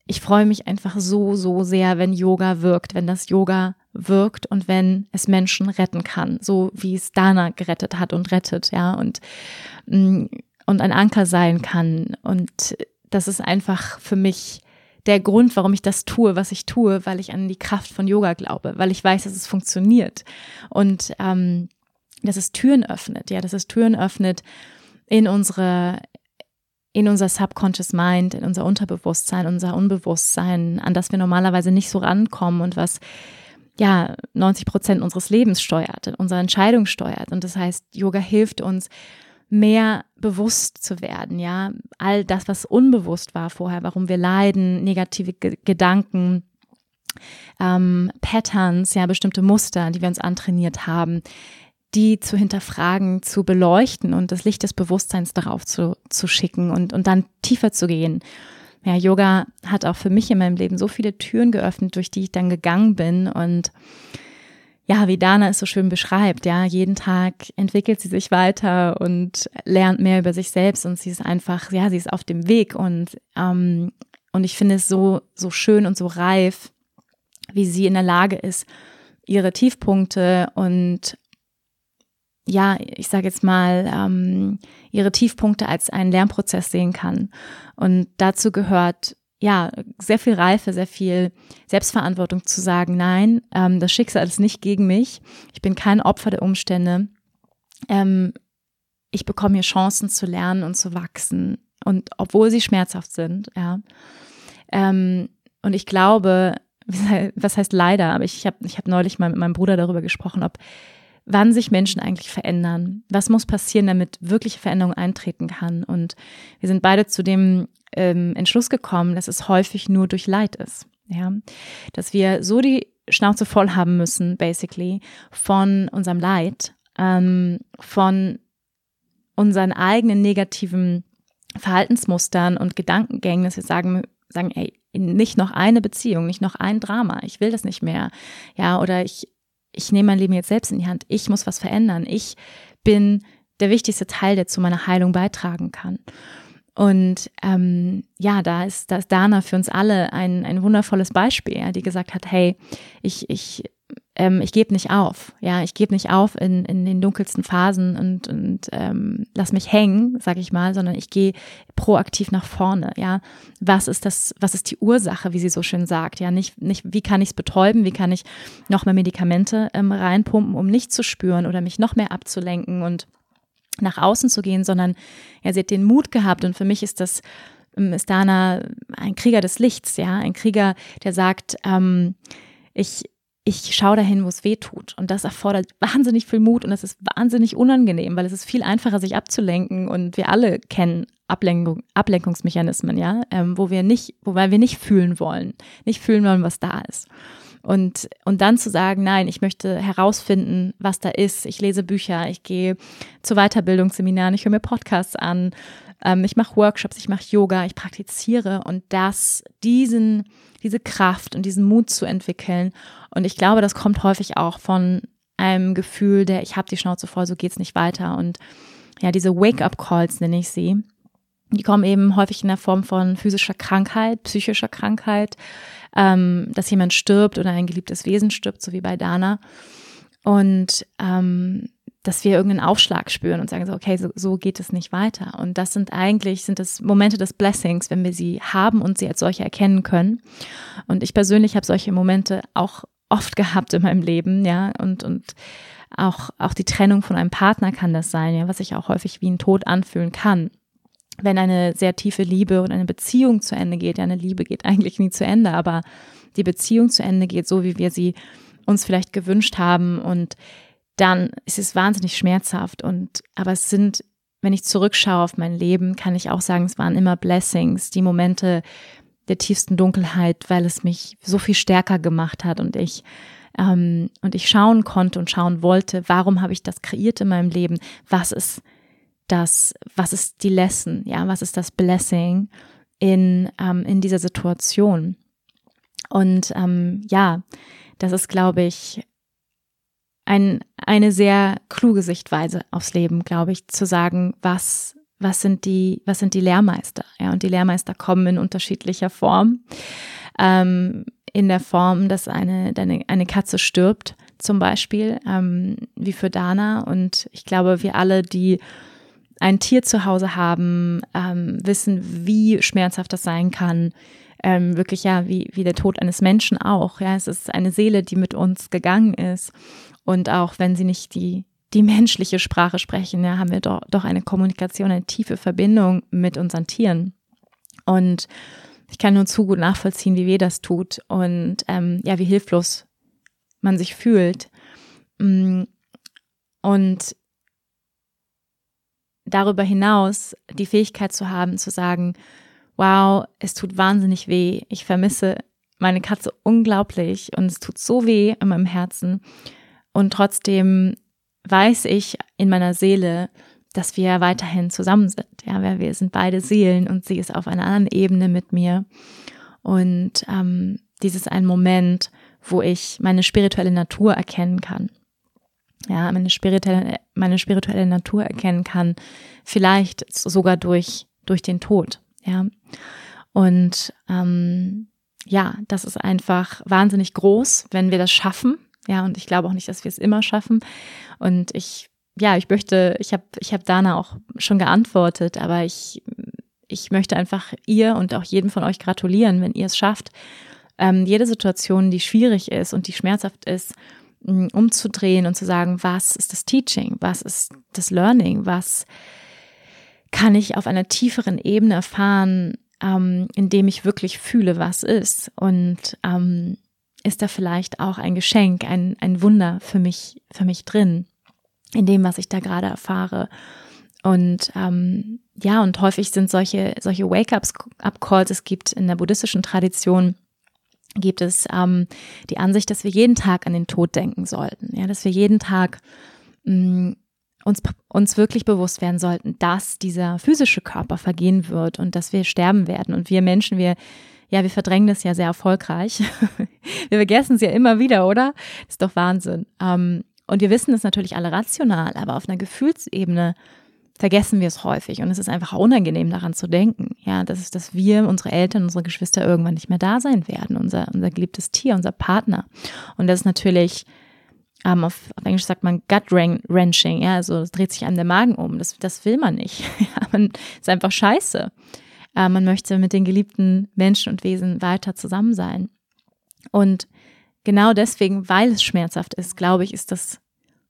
ich freue mich einfach so, so sehr, wenn Yoga wirkt, wenn das Yoga wirkt und wenn es Menschen retten kann, so wie es Dana gerettet hat und rettet, ja, und, mm, und ein Anker sein kann. Und das ist einfach für mich der Grund, warum ich das tue, was ich tue, weil ich an die Kraft von Yoga glaube, weil ich weiß, dass es funktioniert und ähm, dass es Türen öffnet, ja, dass es Türen öffnet in unsere in unser Subconscious Mind, in unser Unterbewusstsein, unser Unbewusstsein, an das wir normalerweise nicht so rankommen und was ja 90 Prozent unseres Lebens steuert, unsere Entscheidung steuert. Und das heißt, Yoga hilft uns, mehr bewusst zu werden, ja, all das, was unbewusst war vorher, warum wir leiden, negative G Gedanken, ähm, Patterns, ja, bestimmte Muster, die wir uns antrainiert haben, die zu hinterfragen, zu beleuchten und das Licht des Bewusstseins darauf zu, zu schicken und, und dann tiefer zu gehen. Ja, Yoga hat auch für mich in meinem Leben so viele Türen geöffnet, durch die ich dann gegangen bin und ja, wie Dana es so schön beschreibt, ja, jeden Tag entwickelt sie sich weiter und lernt mehr über sich selbst und sie ist einfach, ja, sie ist auf dem Weg und, ähm, und ich finde es so, so schön und so reif, wie sie in der Lage ist, ihre Tiefpunkte und ja, ich sage jetzt mal, ähm, ihre Tiefpunkte als einen Lernprozess sehen kann. Und dazu gehört ja, sehr viel Reife, sehr viel Selbstverantwortung zu sagen, nein, ähm, das Schicksal ist nicht gegen mich, ich bin kein Opfer der Umstände, ähm, ich bekomme hier Chancen zu lernen und zu wachsen und obwohl sie schmerzhaft sind, ja. Ähm, und ich glaube, was heißt leider, aber ich habe ich hab neulich mal mit meinem Bruder darüber gesprochen, ob wann sich Menschen eigentlich verändern. Was muss passieren, damit wirkliche Veränderung eintreten kann? Und wir sind beide zu dem ähm, Entschluss gekommen, dass es häufig nur durch Leid ist. Ja, dass wir so die Schnauze voll haben müssen, basically, von unserem Leid, ähm, von unseren eigenen negativen Verhaltensmustern und Gedankengängen, dass wir sagen, sagen, ey, nicht noch eine Beziehung, nicht noch ein Drama, ich will das nicht mehr. Ja, oder ich, ich nehme mein Leben jetzt selbst in die Hand, ich muss was verändern, ich bin der wichtigste Teil, der zu meiner Heilung beitragen kann. Und ähm, ja, da ist, da ist Dana für uns alle ein, ein wundervolles Beispiel, ja, die gesagt hat, hey, ich, ich, ähm, ich gebe nicht auf, ja, ich gebe nicht auf in, in den dunkelsten Phasen und, und ähm, lass mich hängen, sag ich mal, sondern ich gehe proaktiv nach vorne, ja. Was ist das, was ist die Ursache, wie sie so schön sagt, ja, nicht, nicht wie kann ich es betäuben, wie kann ich noch mehr Medikamente ähm, reinpumpen, um nicht zu spüren oder mich noch mehr abzulenken und nach außen zu gehen, sondern ja, sie hat den Mut gehabt und für mich ist das ähm, ist Dana ein Krieger des Lichts, ja, ein Krieger, der sagt, ähm, ich ich schaue dahin, wo es weh tut. Und das erfordert wahnsinnig viel Mut und es ist wahnsinnig unangenehm, weil es ist viel einfacher, sich abzulenken. Und wir alle kennen Ablenkung, Ablenkungsmechanismen, ja, ähm, wo wir nicht, wobei wir nicht fühlen wollen, nicht fühlen wollen, was da ist. Und, und dann zu sagen, nein, ich möchte herausfinden, was da ist. Ich lese Bücher, ich gehe zu Weiterbildungsseminaren, ich höre mir Podcasts an, ähm, ich mache Workshops, ich mache Yoga, ich praktiziere und das, diesen, diese Kraft und diesen Mut zu entwickeln. Und ich glaube, das kommt häufig auch von einem Gefühl der, ich habe die Schnauze voll, so geht's nicht weiter. Und ja, diese Wake-up-Calls nenne ich sie. Die kommen eben häufig in der Form von physischer Krankheit, psychischer Krankheit, ähm, dass jemand stirbt oder ein geliebtes Wesen stirbt, so wie bei Dana. Und ähm, dass wir irgendeinen Aufschlag spüren und sagen so, okay, so, so geht es nicht weiter. Und das sind eigentlich, sind das Momente des Blessings, wenn wir sie haben und sie als solche erkennen können. Und ich persönlich habe solche Momente auch oft gehabt in meinem Leben, ja, und, und auch, auch die Trennung von einem Partner kann das sein, ja, was sich auch häufig wie ein Tod anfühlen kann wenn eine sehr tiefe Liebe und eine Beziehung zu Ende geht, ja, eine Liebe geht eigentlich nie zu Ende, aber die Beziehung zu Ende geht, so wie wir sie uns vielleicht gewünscht haben und dann ist es wahnsinnig schmerzhaft und aber es sind, wenn ich zurückschaue auf mein Leben, kann ich auch sagen, es waren immer Blessings, die Momente der tiefsten Dunkelheit, weil es mich so viel stärker gemacht hat und ich ähm, und ich schauen konnte und schauen wollte, warum habe ich das kreiert in meinem Leben? Was ist das, was ist die Lesson, ja, was ist das Blessing in, ähm, in dieser Situation. Und ähm, ja, das ist, glaube ich, ein, eine sehr kluge Sichtweise aufs Leben, glaube ich, zu sagen, was, was sind die, was sind die Lehrmeister? Ja, und die Lehrmeister kommen in unterschiedlicher Form. Ähm, in der Form, dass eine, eine, eine Katze stirbt, zum Beispiel, ähm, wie für Dana. Und ich glaube, wir alle, die ein Tier zu Hause haben, ähm, wissen, wie schmerzhaft das sein kann. Ähm, wirklich ja, wie, wie der Tod eines Menschen auch. Ja, es ist eine Seele, die mit uns gegangen ist. Und auch wenn sie nicht die, die menschliche Sprache sprechen, ja, haben wir doch, doch eine Kommunikation, eine tiefe Verbindung mit unseren Tieren. Und ich kann nur zu gut nachvollziehen, wie weh das tut und ähm, ja, wie hilflos man sich fühlt. Mm, und darüber hinaus die Fähigkeit zu haben, zu sagen, wow, es tut wahnsinnig weh, ich vermisse meine Katze unglaublich und es tut so weh in meinem Herzen und trotzdem weiß ich in meiner Seele, dass wir weiterhin zusammen sind. Ja, weil wir sind beide Seelen und sie ist auf einer anderen Ebene mit mir. Und ähm, dies ist ein Moment, wo ich meine spirituelle Natur erkennen kann. Ja, meine spirituelle, meine spirituelle Natur erkennen kann, vielleicht sogar durch, durch den Tod. Ja. Und ähm, ja, das ist einfach wahnsinnig groß, wenn wir das schaffen, ja, und ich glaube auch nicht, dass wir es immer schaffen. Und ich, ja, ich möchte, ich habe ich hab Dana auch schon geantwortet, aber ich, ich möchte einfach ihr und auch jedem von euch gratulieren, wenn ihr es schafft, ähm, jede Situation, die schwierig ist und die schmerzhaft ist, umzudrehen und zu sagen, was ist das Teaching, was ist das Learning, was kann ich auf einer tieferen Ebene erfahren, ähm, indem ich wirklich fühle, was ist. Und ähm, ist da vielleicht auch ein Geschenk, ein, ein Wunder für mich, für mich drin, in dem, was ich da gerade erfahre. Und ähm, ja, und häufig sind solche, solche Wake-up-Calls, es gibt in der buddhistischen Tradition, gibt es ähm, die Ansicht, dass wir jeden Tag an den Tod denken sollten. Ja, dass wir jeden Tag mh, mm, uns, uns wirklich bewusst werden sollten, dass dieser physische Körper vergehen wird und dass wir sterben werden. Und wir Menschen, wir ja, wir verdrängen das ja sehr erfolgreich. wir vergessen es ja immer wieder, oder? Das ist doch Wahnsinn. Ähm, und wir wissen es natürlich alle rational, aber auf einer Gefühlsebene vergessen wir es häufig und es ist einfach unangenehm daran zu denken, ja, dass, dass wir, unsere Eltern, unsere Geschwister irgendwann nicht mehr da sein werden, unser, unser geliebtes Tier, unser Partner. Und das ist natürlich, ähm, auf, auf Englisch sagt man gut-wrenching, ja, also es dreht sich einem der Magen um, das, das will man nicht. ja, man ist einfach scheiße. Äh, man möchte mit den geliebten Menschen und Wesen weiter zusammen sein. Und genau deswegen, weil es schmerzhaft ist, glaube ich, ist das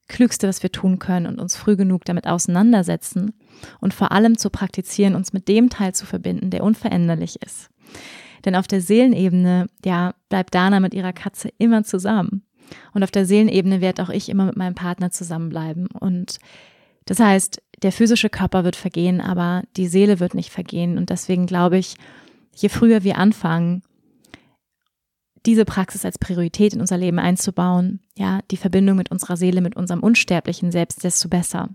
Klügste, was wir tun können und uns früh genug damit auseinandersetzen und vor allem zu praktizieren, uns mit dem Teil zu verbinden, der unveränderlich ist. Denn auf der Seelenebene, ja, bleibt Dana mit ihrer Katze immer zusammen. Und auf der Seelenebene werde auch ich immer mit meinem Partner zusammenbleiben. Und das heißt, der physische Körper wird vergehen, aber die Seele wird nicht vergehen. Und deswegen glaube ich, je früher wir anfangen, diese Praxis als Priorität in unser Leben einzubauen, ja, die Verbindung mit unserer Seele, mit unserem unsterblichen Selbst, desto besser.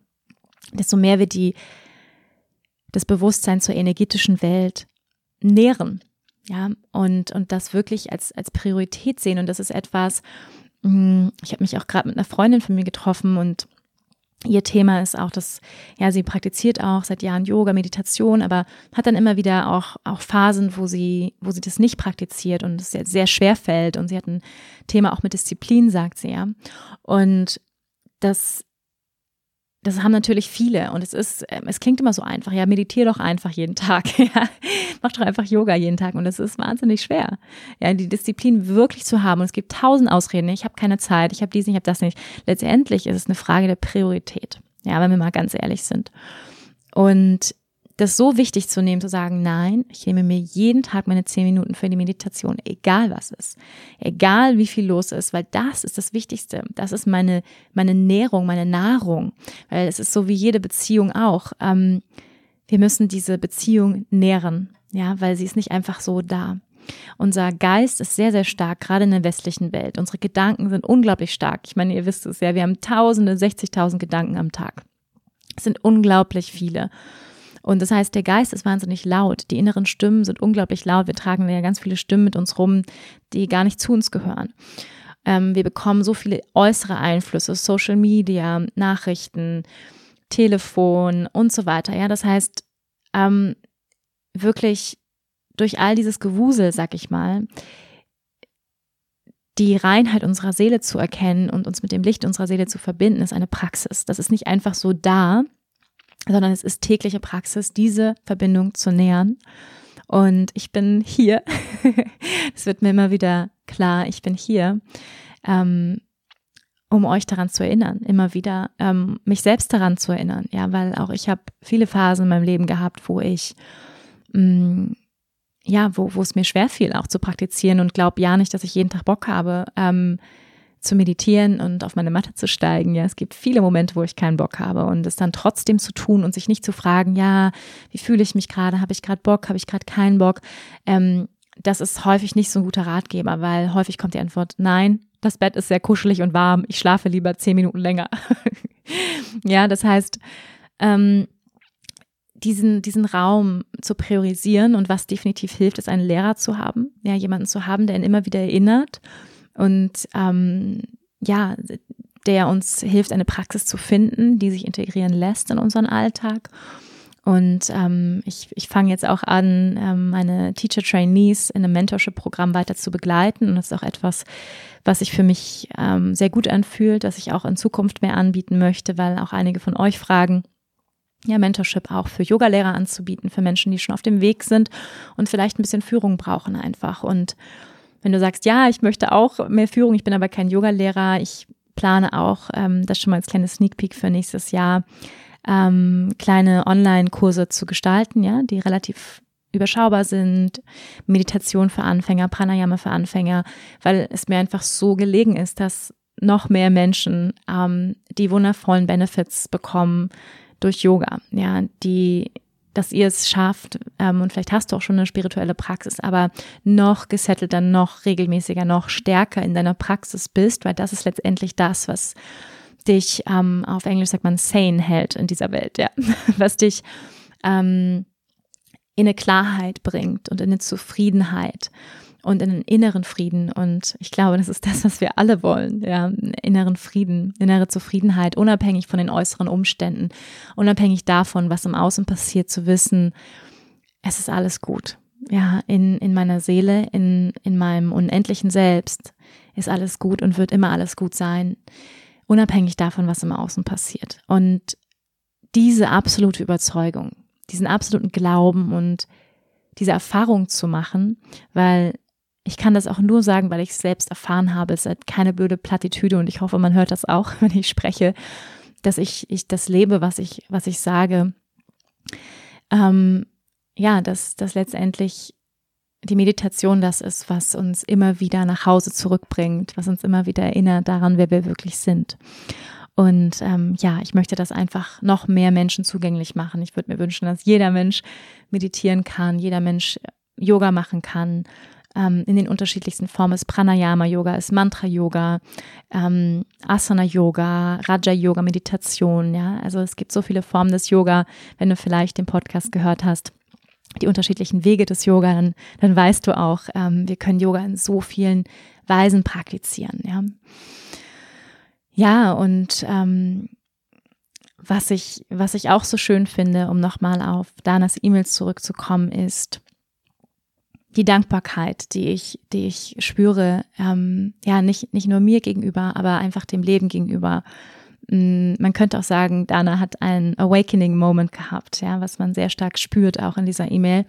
Desto mehr wir die, das Bewusstsein zur energetischen Welt nähren, ja, und, und das wirklich als, als Priorität sehen. Und das ist etwas, hm, ich habe mich auch gerade mit einer Freundin von mir getroffen und Ihr Thema ist auch das, ja, sie praktiziert auch seit Jahren Yoga, Meditation, aber hat dann immer wieder auch, auch Phasen, wo sie, wo sie das nicht praktiziert und es sehr, sehr schwer fällt. Und sie hat ein Thema auch mit Disziplin, sagt sie ja. Und das das haben natürlich viele und es ist, ähm, es klingt immer so einfach. Ja, meditiere doch einfach jeden Tag. Ja, mach doch einfach Yoga jeden Tag und es ist wahnsinnig schwer. Ja, die Disziplin wirklich zu haben und es gibt tausend Ausreden. Ich habe keine Zeit, ich habe dies nicht, ich habe das nicht. Letztendlich ist es eine Frage der Priorität. Ja, wenn wir mal ganz ehrlich sind. Und das so wichtig zu nehmen, zu sagen, nein, ich nehme mir jeden Tag meine zehn Minuten für die Meditation, egal was ist, egal wie viel los ist, weil das ist das Wichtigste. Das ist meine, meine Nährung, meine Nahrung, weil es ist so wie jede Beziehung auch. Ähm, wir müssen diese Beziehung nähren, ja, weil sie ist nicht einfach so da. Unser Geist ist sehr, sehr stark, gerade in der westlichen Welt. Unsere Gedanken sind unglaublich stark. Ich meine, ihr wisst es ja, wir haben tausende, 60.000 Gedanken am Tag. Es sind unglaublich viele. Und das heißt, der Geist ist wahnsinnig laut. Die inneren Stimmen sind unglaublich laut. Wir tragen ja ganz viele Stimmen mit uns rum, die gar nicht zu uns gehören. Ähm, wir bekommen so viele äußere Einflüsse, Social Media, Nachrichten, Telefon und so weiter. Ja, das heißt, ähm, wirklich durch all dieses Gewusel, sag ich mal, die Reinheit unserer Seele zu erkennen und uns mit dem Licht unserer Seele zu verbinden, ist eine Praxis. Das ist nicht einfach so da, sondern es ist tägliche Praxis, diese Verbindung zu nähern. Und ich bin hier. Es wird mir immer wieder klar, ich bin hier, ähm, um euch daran zu erinnern, immer wieder ähm, mich selbst daran zu erinnern. Ja, weil auch ich habe viele Phasen in meinem Leben gehabt, wo ich mh, mm, ja, wo, es mir schwer fiel, auch zu praktizieren und glaube ja nicht, dass ich jeden Tag Bock habe, ähm, zu meditieren und auf meine Matte zu steigen. Ja, es gibt viele Momente, wo ich keinen Bock habe und es dann trotzdem zu tun und sich nicht zu fragen, ja, wie fühle ich mich gerade? Habe ich gerade Bock? Habe ich gerade keinen Bock? Ähm, das ist häufig nicht so ein guter Ratgeber, weil häufig kommt die Antwort, nein, das Bett ist sehr kuschelig und warm, ich schlafe lieber zehn Minuten länger. ja, das heißt, ähm, diesen, diesen Raum zu priorisieren und was definitiv hilft, ist einen Lehrer zu haben, ja, jemanden zu haben, der ihn immer wieder erinnert und ähm, ja, der uns hilft, eine Praxis zu finden, die sich integrieren lässt in unseren Alltag. Und ähm, ich, ich fange jetzt auch an, ähm, meine Teacher Trainees in einem Mentorship-Programm weiter zu begleiten. Und das ist auch etwas, was sich für mich ähm, sehr gut anfühlt, das ich auch in Zukunft mehr anbieten möchte, weil auch einige von euch fragen, ja, Mentorship auch für Yogalehrer anzubieten, für Menschen, die schon auf dem Weg sind und vielleicht ein bisschen Führung brauchen einfach. Und wenn du sagst, ja, ich möchte auch mehr Führung, ich bin aber kein Yogalehrer, ich plane auch, ähm, das schon mal als kleines Sneak Peek für nächstes Jahr, ähm, kleine Online-Kurse zu gestalten, ja, die relativ überschaubar sind, Meditation für Anfänger, Pranayama für Anfänger, weil es mir einfach so gelegen ist, dass noch mehr Menschen ähm, die wundervollen Benefits bekommen, durch Yoga, ja, die, dass ihr es schafft, ähm, und vielleicht hast du auch schon eine spirituelle Praxis, aber noch gesettelter, noch regelmäßiger, noch stärker in deiner Praxis bist, weil das ist letztendlich das, was dich, ähm, auf Englisch sagt man, sane hält in dieser Welt, ja, was dich ähm, in eine Klarheit bringt und in eine Zufriedenheit und in einen inneren Frieden. Und ich glaube, das ist das, was wir alle wollen. Ja, inneren Frieden, innere Zufriedenheit, unabhängig von den äußeren Umständen, unabhängig davon, was im Außen passiert, zu wissen, es ist alles gut. Ja, in, in meiner Seele, in, in meinem unendlichen Selbst ist alles gut und wird immer alles gut sein, unabhängig davon, was im Außen passiert. Und diese absolute Überzeugung, diesen absoluten Glauben und diese Erfahrung zu machen, weil ich kann das auch nur sagen, weil ich es selbst erfahren habe. Es ist keine blöde Plattitüde und ich hoffe, man hört das auch, wenn ich spreche, dass ich, ich das lebe, was ich, was ich sage. Ähm, ja, dass, dass letztendlich die Meditation das ist, was uns immer wieder nach Hause zurückbringt, was uns immer wieder erinnert daran, wer wir wirklich sind. Und ähm, ja, ich möchte das einfach noch mehr Menschen zugänglich machen. Ich würde mir wünschen, dass jeder Mensch meditieren kann, jeder Mensch Yoga machen kann ähm, in den unterschiedlichsten Formen ist Pranayama-Yoga, ist Mantra-Yoga, ähm, Asana-Yoga, Raja-Yoga, Meditation, ja. Also es gibt so viele Formen des Yoga, wenn du vielleicht den Podcast gehört hast die unterschiedlichen Wege des Yoga, dann, dann weißt du auch, ähm, wir können Yoga in so vielen Weisen praktizieren. Ja, ja und ähm, was ich, was ich auch so schön finde, um nochmal auf Danas E-Mails zurückzukommen, ist, die Dankbarkeit, die ich, die ich spüre, ähm, ja, nicht, nicht nur mir gegenüber, aber einfach dem Leben gegenüber. Mm, man könnte auch sagen, Dana hat einen Awakening Moment gehabt, ja, was man sehr stark spürt, auch in dieser E-Mail.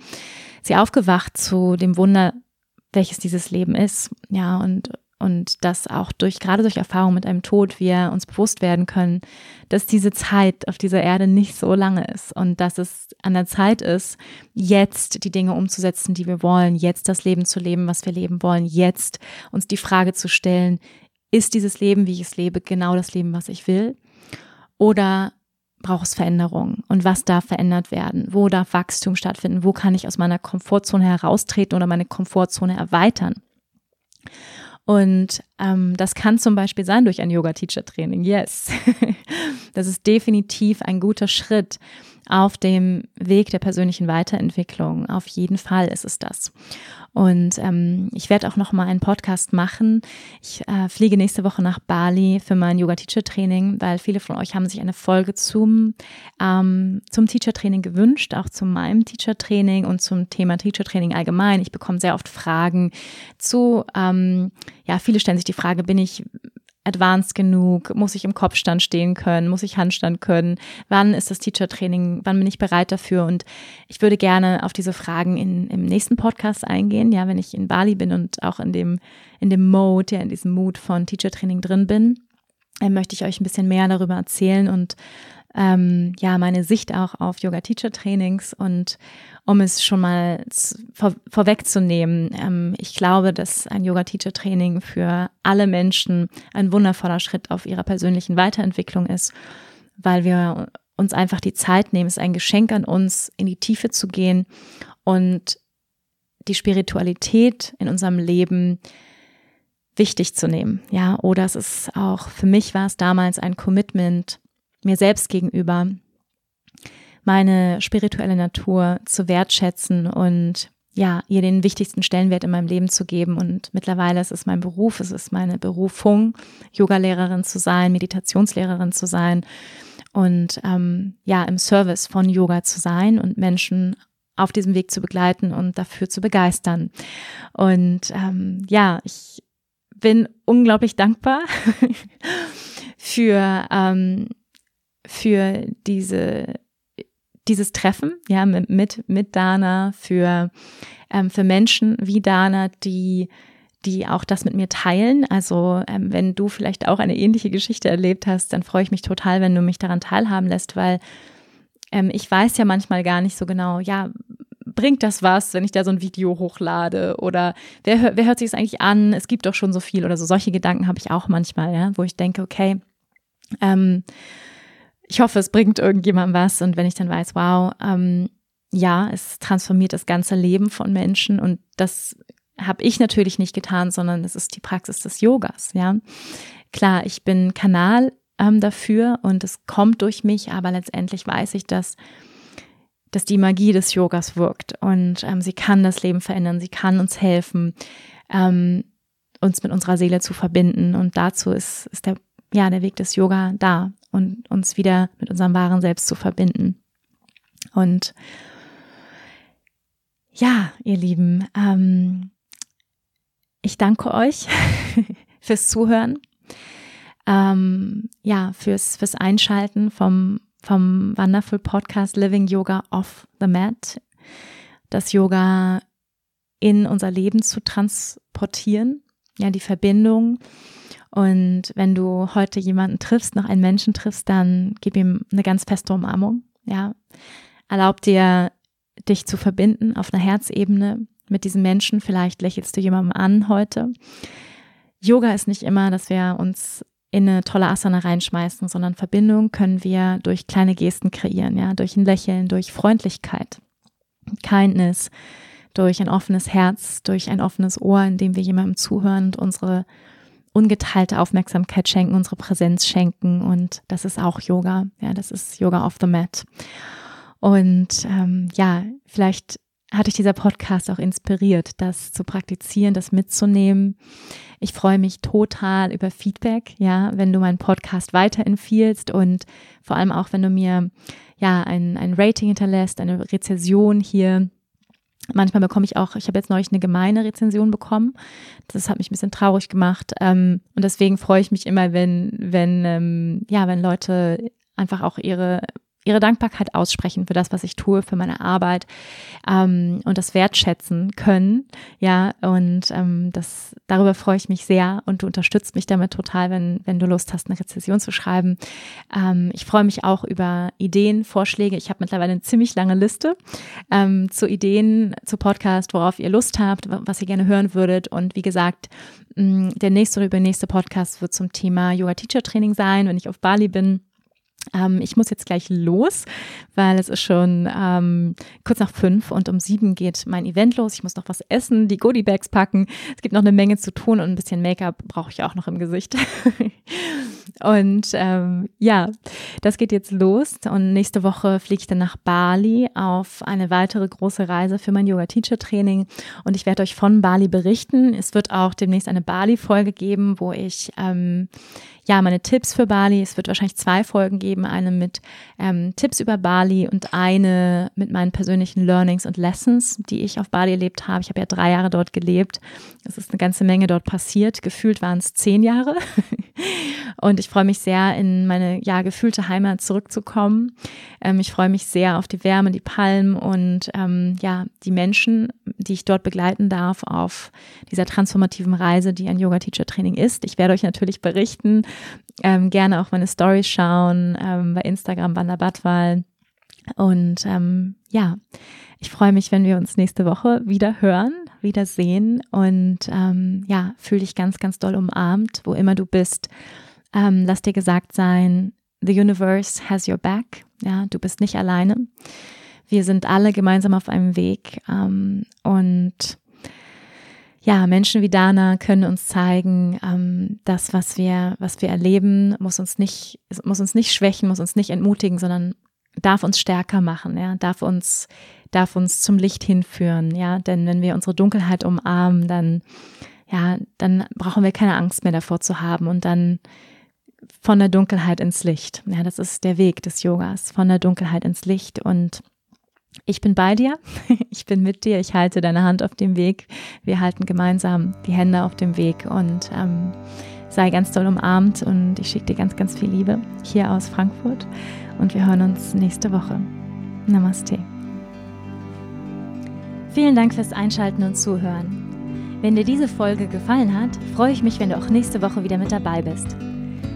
Sie aufgewacht zu dem Wunder, welches dieses Leben ist, ja, und und dass auch durch, gerade durch Erfahrung mit einem Tod, wir uns bewusst werden können, dass diese Zeit auf dieser Erde nicht so lange ist und dass es an der Zeit ist, jetzt die Dinge umzusetzen, die wir wollen, jetzt das Leben zu leben, was wir leben wollen, jetzt uns die Frage zu stellen, ist dieses Leben, wie ich es lebe, genau das Leben, was ich will? Oder braucht es Veränderungen? Und was darf verändert werden? Wo darf Wachstum stattfinden? Wo kann ich aus meiner Komfortzone heraustreten oder meine Komfortzone erweitern? Und ähm, das kann zum Beispiel sein durch ein Yoga-Teacher-Training. Yes, das ist definitiv ein guter Schritt. Auf dem Weg der persönlichen Weiterentwicklung. Auf jeden Fall ist es das. Und ähm, ich werde auch noch mal einen Podcast machen. Ich äh, fliege nächste Woche nach Bali für mein Yoga Teacher Training, weil viele von euch haben sich eine Folge zum ähm, zum Teacher Training gewünscht, auch zu meinem Teacher Training und zum Thema Teacher Training allgemein. Ich bekomme sehr oft Fragen zu. Ähm, ja, viele stellen sich die Frage: Bin ich advanced genug? Muss ich im Kopfstand stehen können? Muss ich Handstand können? Wann ist das Teacher-Training? Wann bin ich bereit dafür? Und ich würde gerne auf diese Fragen in, im nächsten Podcast eingehen, ja, wenn ich in Bali bin und auch in dem, in dem Mode, ja, in diesem Mood von Teacher-Training drin bin, dann möchte ich euch ein bisschen mehr darüber erzählen und ähm, ja, meine Sicht auch auf Yoga-Teacher-Trainings und um es schon mal vor, vorwegzunehmen, ähm, ich glaube, dass ein Yoga-Teacher-Training für alle Menschen ein wundervoller Schritt auf ihrer persönlichen Weiterentwicklung ist, weil wir uns einfach die Zeit nehmen. Es ist ein Geschenk an uns, in die Tiefe zu gehen und die Spiritualität in unserem Leben wichtig zu nehmen. Ja, oder es ist auch, für mich war es damals ein Commitment, mir selbst gegenüber, meine spirituelle Natur zu wertschätzen und ja, ihr den wichtigsten Stellenwert in meinem Leben zu geben. Und mittlerweile ist es mein Beruf, es ist meine Berufung, Yogalehrerin zu sein, Meditationslehrerin zu sein und ähm, ja, im Service von Yoga zu sein und Menschen auf diesem Weg zu begleiten und dafür zu begeistern. Und ähm, ja, ich bin unglaublich dankbar für ähm, für diese, dieses Treffen, ja, mit, mit, mit Dana, für, ähm, für Menschen wie Dana, die, die auch das mit mir teilen. Also ähm, wenn du vielleicht auch eine ähnliche Geschichte erlebt hast, dann freue ich mich total, wenn du mich daran teilhaben lässt, weil ähm, ich weiß ja manchmal gar nicht so genau, ja, bringt das was, wenn ich da so ein Video hochlade? Oder wer, wer hört sich das eigentlich an? Es gibt doch schon so viel oder so. Solche Gedanken habe ich auch manchmal, ja, wo ich denke, okay, ähm, ich hoffe, es bringt irgendjemandem was. Und wenn ich dann weiß, wow, ähm, ja, es transformiert das ganze Leben von Menschen und das habe ich natürlich nicht getan, sondern es ist die Praxis des Yogas, ja. Klar, ich bin Kanal ähm, dafür und es kommt durch mich, aber letztendlich weiß ich, dass, dass die Magie des Yogas wirkt und ähm, sie kann das Leben verändern, sie kann uns helfen, ähm, uns mit unserer Seele zu verbinden und dazu ist, ist der, ja, der Weg des Yoga da und uns wieder mit unserem wahren Selbst zu verbinden. Und ja, ihr Lieben, ähm, ich danke euch fürs Zuhören, ähm, ja, fürs, fürs Einschalten vom, vom Wonderful Podcast Living Yoga off the Mat, das Yoga in unser Leben zu transportieren, ja, die Verbindung und wenn du heute jemanden triffst, noch einen Menschen triffst, dann gib ihm eine ganz feste Umarmung. Ja, erlaub dir, dich zu verbinden auf einer Herzebene mit diesem Menschen. Vielleicht lächelst du jemandem an heute. Yoga ist nicht immer, dass wir uns in eine tolle Asana reinschmeißen, sondern Verbindung können wir durch kleine Gesten kreieren, ja, durch ein Lächeln, durch Freundlichkeit, Kindness, durch ein offenes Herz, durch ein offenes Ohr, in dem wir jemandem zuhören und unsere ungeteilte Aufmerksamkeit schenken, unsere Präsenz schenken und das ist auch Yoga. Ja, das ist Yoga off the Mat. Und ähm, ja, vielleicht hat dich dieser Podcast auch inspiriert, das zu praktizieren, das mitzunehmen. Ich freue mich total über Feedback, ja, wenn du meinen Podcast weiterempfiehlst und vor allem auch, wenn du mir ja ein, ein Rating hinterlässt, eine Rezession hier Manchmal bekomme ich auch, ich habe jetzt neulich eine gemeine Rezension bekommen. Das hat mich ein bisschen traurig gemacht. Ähm, und deswegen freue ich mich immer, wenn, wenn, ähm, ja, wenn Leute einfach auch ihre ihre Dankbarkeit aussprechen für das, was ich tue, für meine Arbeit ähm, und das wertschätzen können. Ja, und ähm, das darüber freue ich mich sehr und du unterstützt mich damit total, wenn, wenn du Lust hast, eine Rezession zu schreiben. Ähm, ich freue mich auch über Ideen, Vorschläge. Ich habe mittlerweile eine ziemlich lange Liste ähm, zu Ideen, zu Podcast, worauf ihr Lust habt, was ihr gerne hören würdet. Und wie gesagt, der nächste oder übernächste Podcast wird zum Thema Yoga Teacher Training sein, wenn ich auf Bali bin Ähm, ich muss jetzt gleich los, weil es ist schon ähm, kurz nach fünf und um sieben geht mein Event los. Ich muss noch was essen, die Goodie-Bags packen. Es gibt noch eine Menge zu tun und ein bisschen Make-up brauche ich auch noch im Gesicht. und ähm, ja, das geht jetzt los und nächste Woche fliege ich dann nach Bali auf eine weitere große Reise für mein Yoga-Teacher-Training und ich werde euch von Bali berichten. Es wird auch demnächst eine Bali-Folge geben, wo ich ähm, ja, meine Tipps für Bali. Es wird wahrscheinlich zwei Folgen geben, eine mit ähm, Tipps über Bali und eine mit meinen persönlichen Learnings und Lessons, die ich auf Bali erlebt habe. Ich habe ja drei Jahre dort gelebt. Es ist eine ganze Menge dort passiert. Gefühlt waren es zehn Jahre. und ich freue mich sehr, in meine ja gefühlte Heimat zurückzukommen. Ähm, ich freue mich sehr auf die Wärme, die Palmen und ähm, ja die Menschen, die ich dort begleiten darf auf dieser transformativen Reise, die ein Yoga-Teacher-Training ist. Ich werde euch natürlich berichten, ähm, gerne auch meine Stories schauen ähm, bei Instagram Wanderbadwal. Und ähm, ja, ich freue mich, wenn wir uns nächste Woche wieder hören, wieder sehen und ähm, ja, fühle dich ganz, ganz doll umarmt, wo immer du bist. Ähm, lass dir gesagt sein, the universe has your back. Ja, du bist nicht alleine. Wir sind alle gemeinsam auf einem Weg ähm, und ja, Menschen wie Dana können uns zeigen, ähm, das, was wir, was wir erleben, muss uns nicht, muss uns nicht schwächen, muss uns nicht entmutigen, sondern darf uns stärker machen, ja, darf uns, darf uns zum Licht hinführen, ja, denn wenn wir unsere Dunkelheit umarmen, dann, ja, dann brauchen wir keine Angst mehr davor zu haben und dann von der Dunkelheit ins Licht. Ja, das ist der Weg des Yogas, von der Dunkelheit ins Licht und ich bin bei dir, ich bin mit dir, ich halte deine Hand auf dem Weg. Wir halten gemeinsam die Hände auf dem Weg und ähm, sei ganz doll umarmt und ich schicke dir ganz, ganz viel Liebe hier aus Frankfurt und wir hören uns nächste Woche. Namaste. Vielen Dank fürs Einschalten und Zuhören. Wenn dir diese Folge gefallen hat, freue ich mich, wenn du auch nächste Woche wieder mit dabei bist.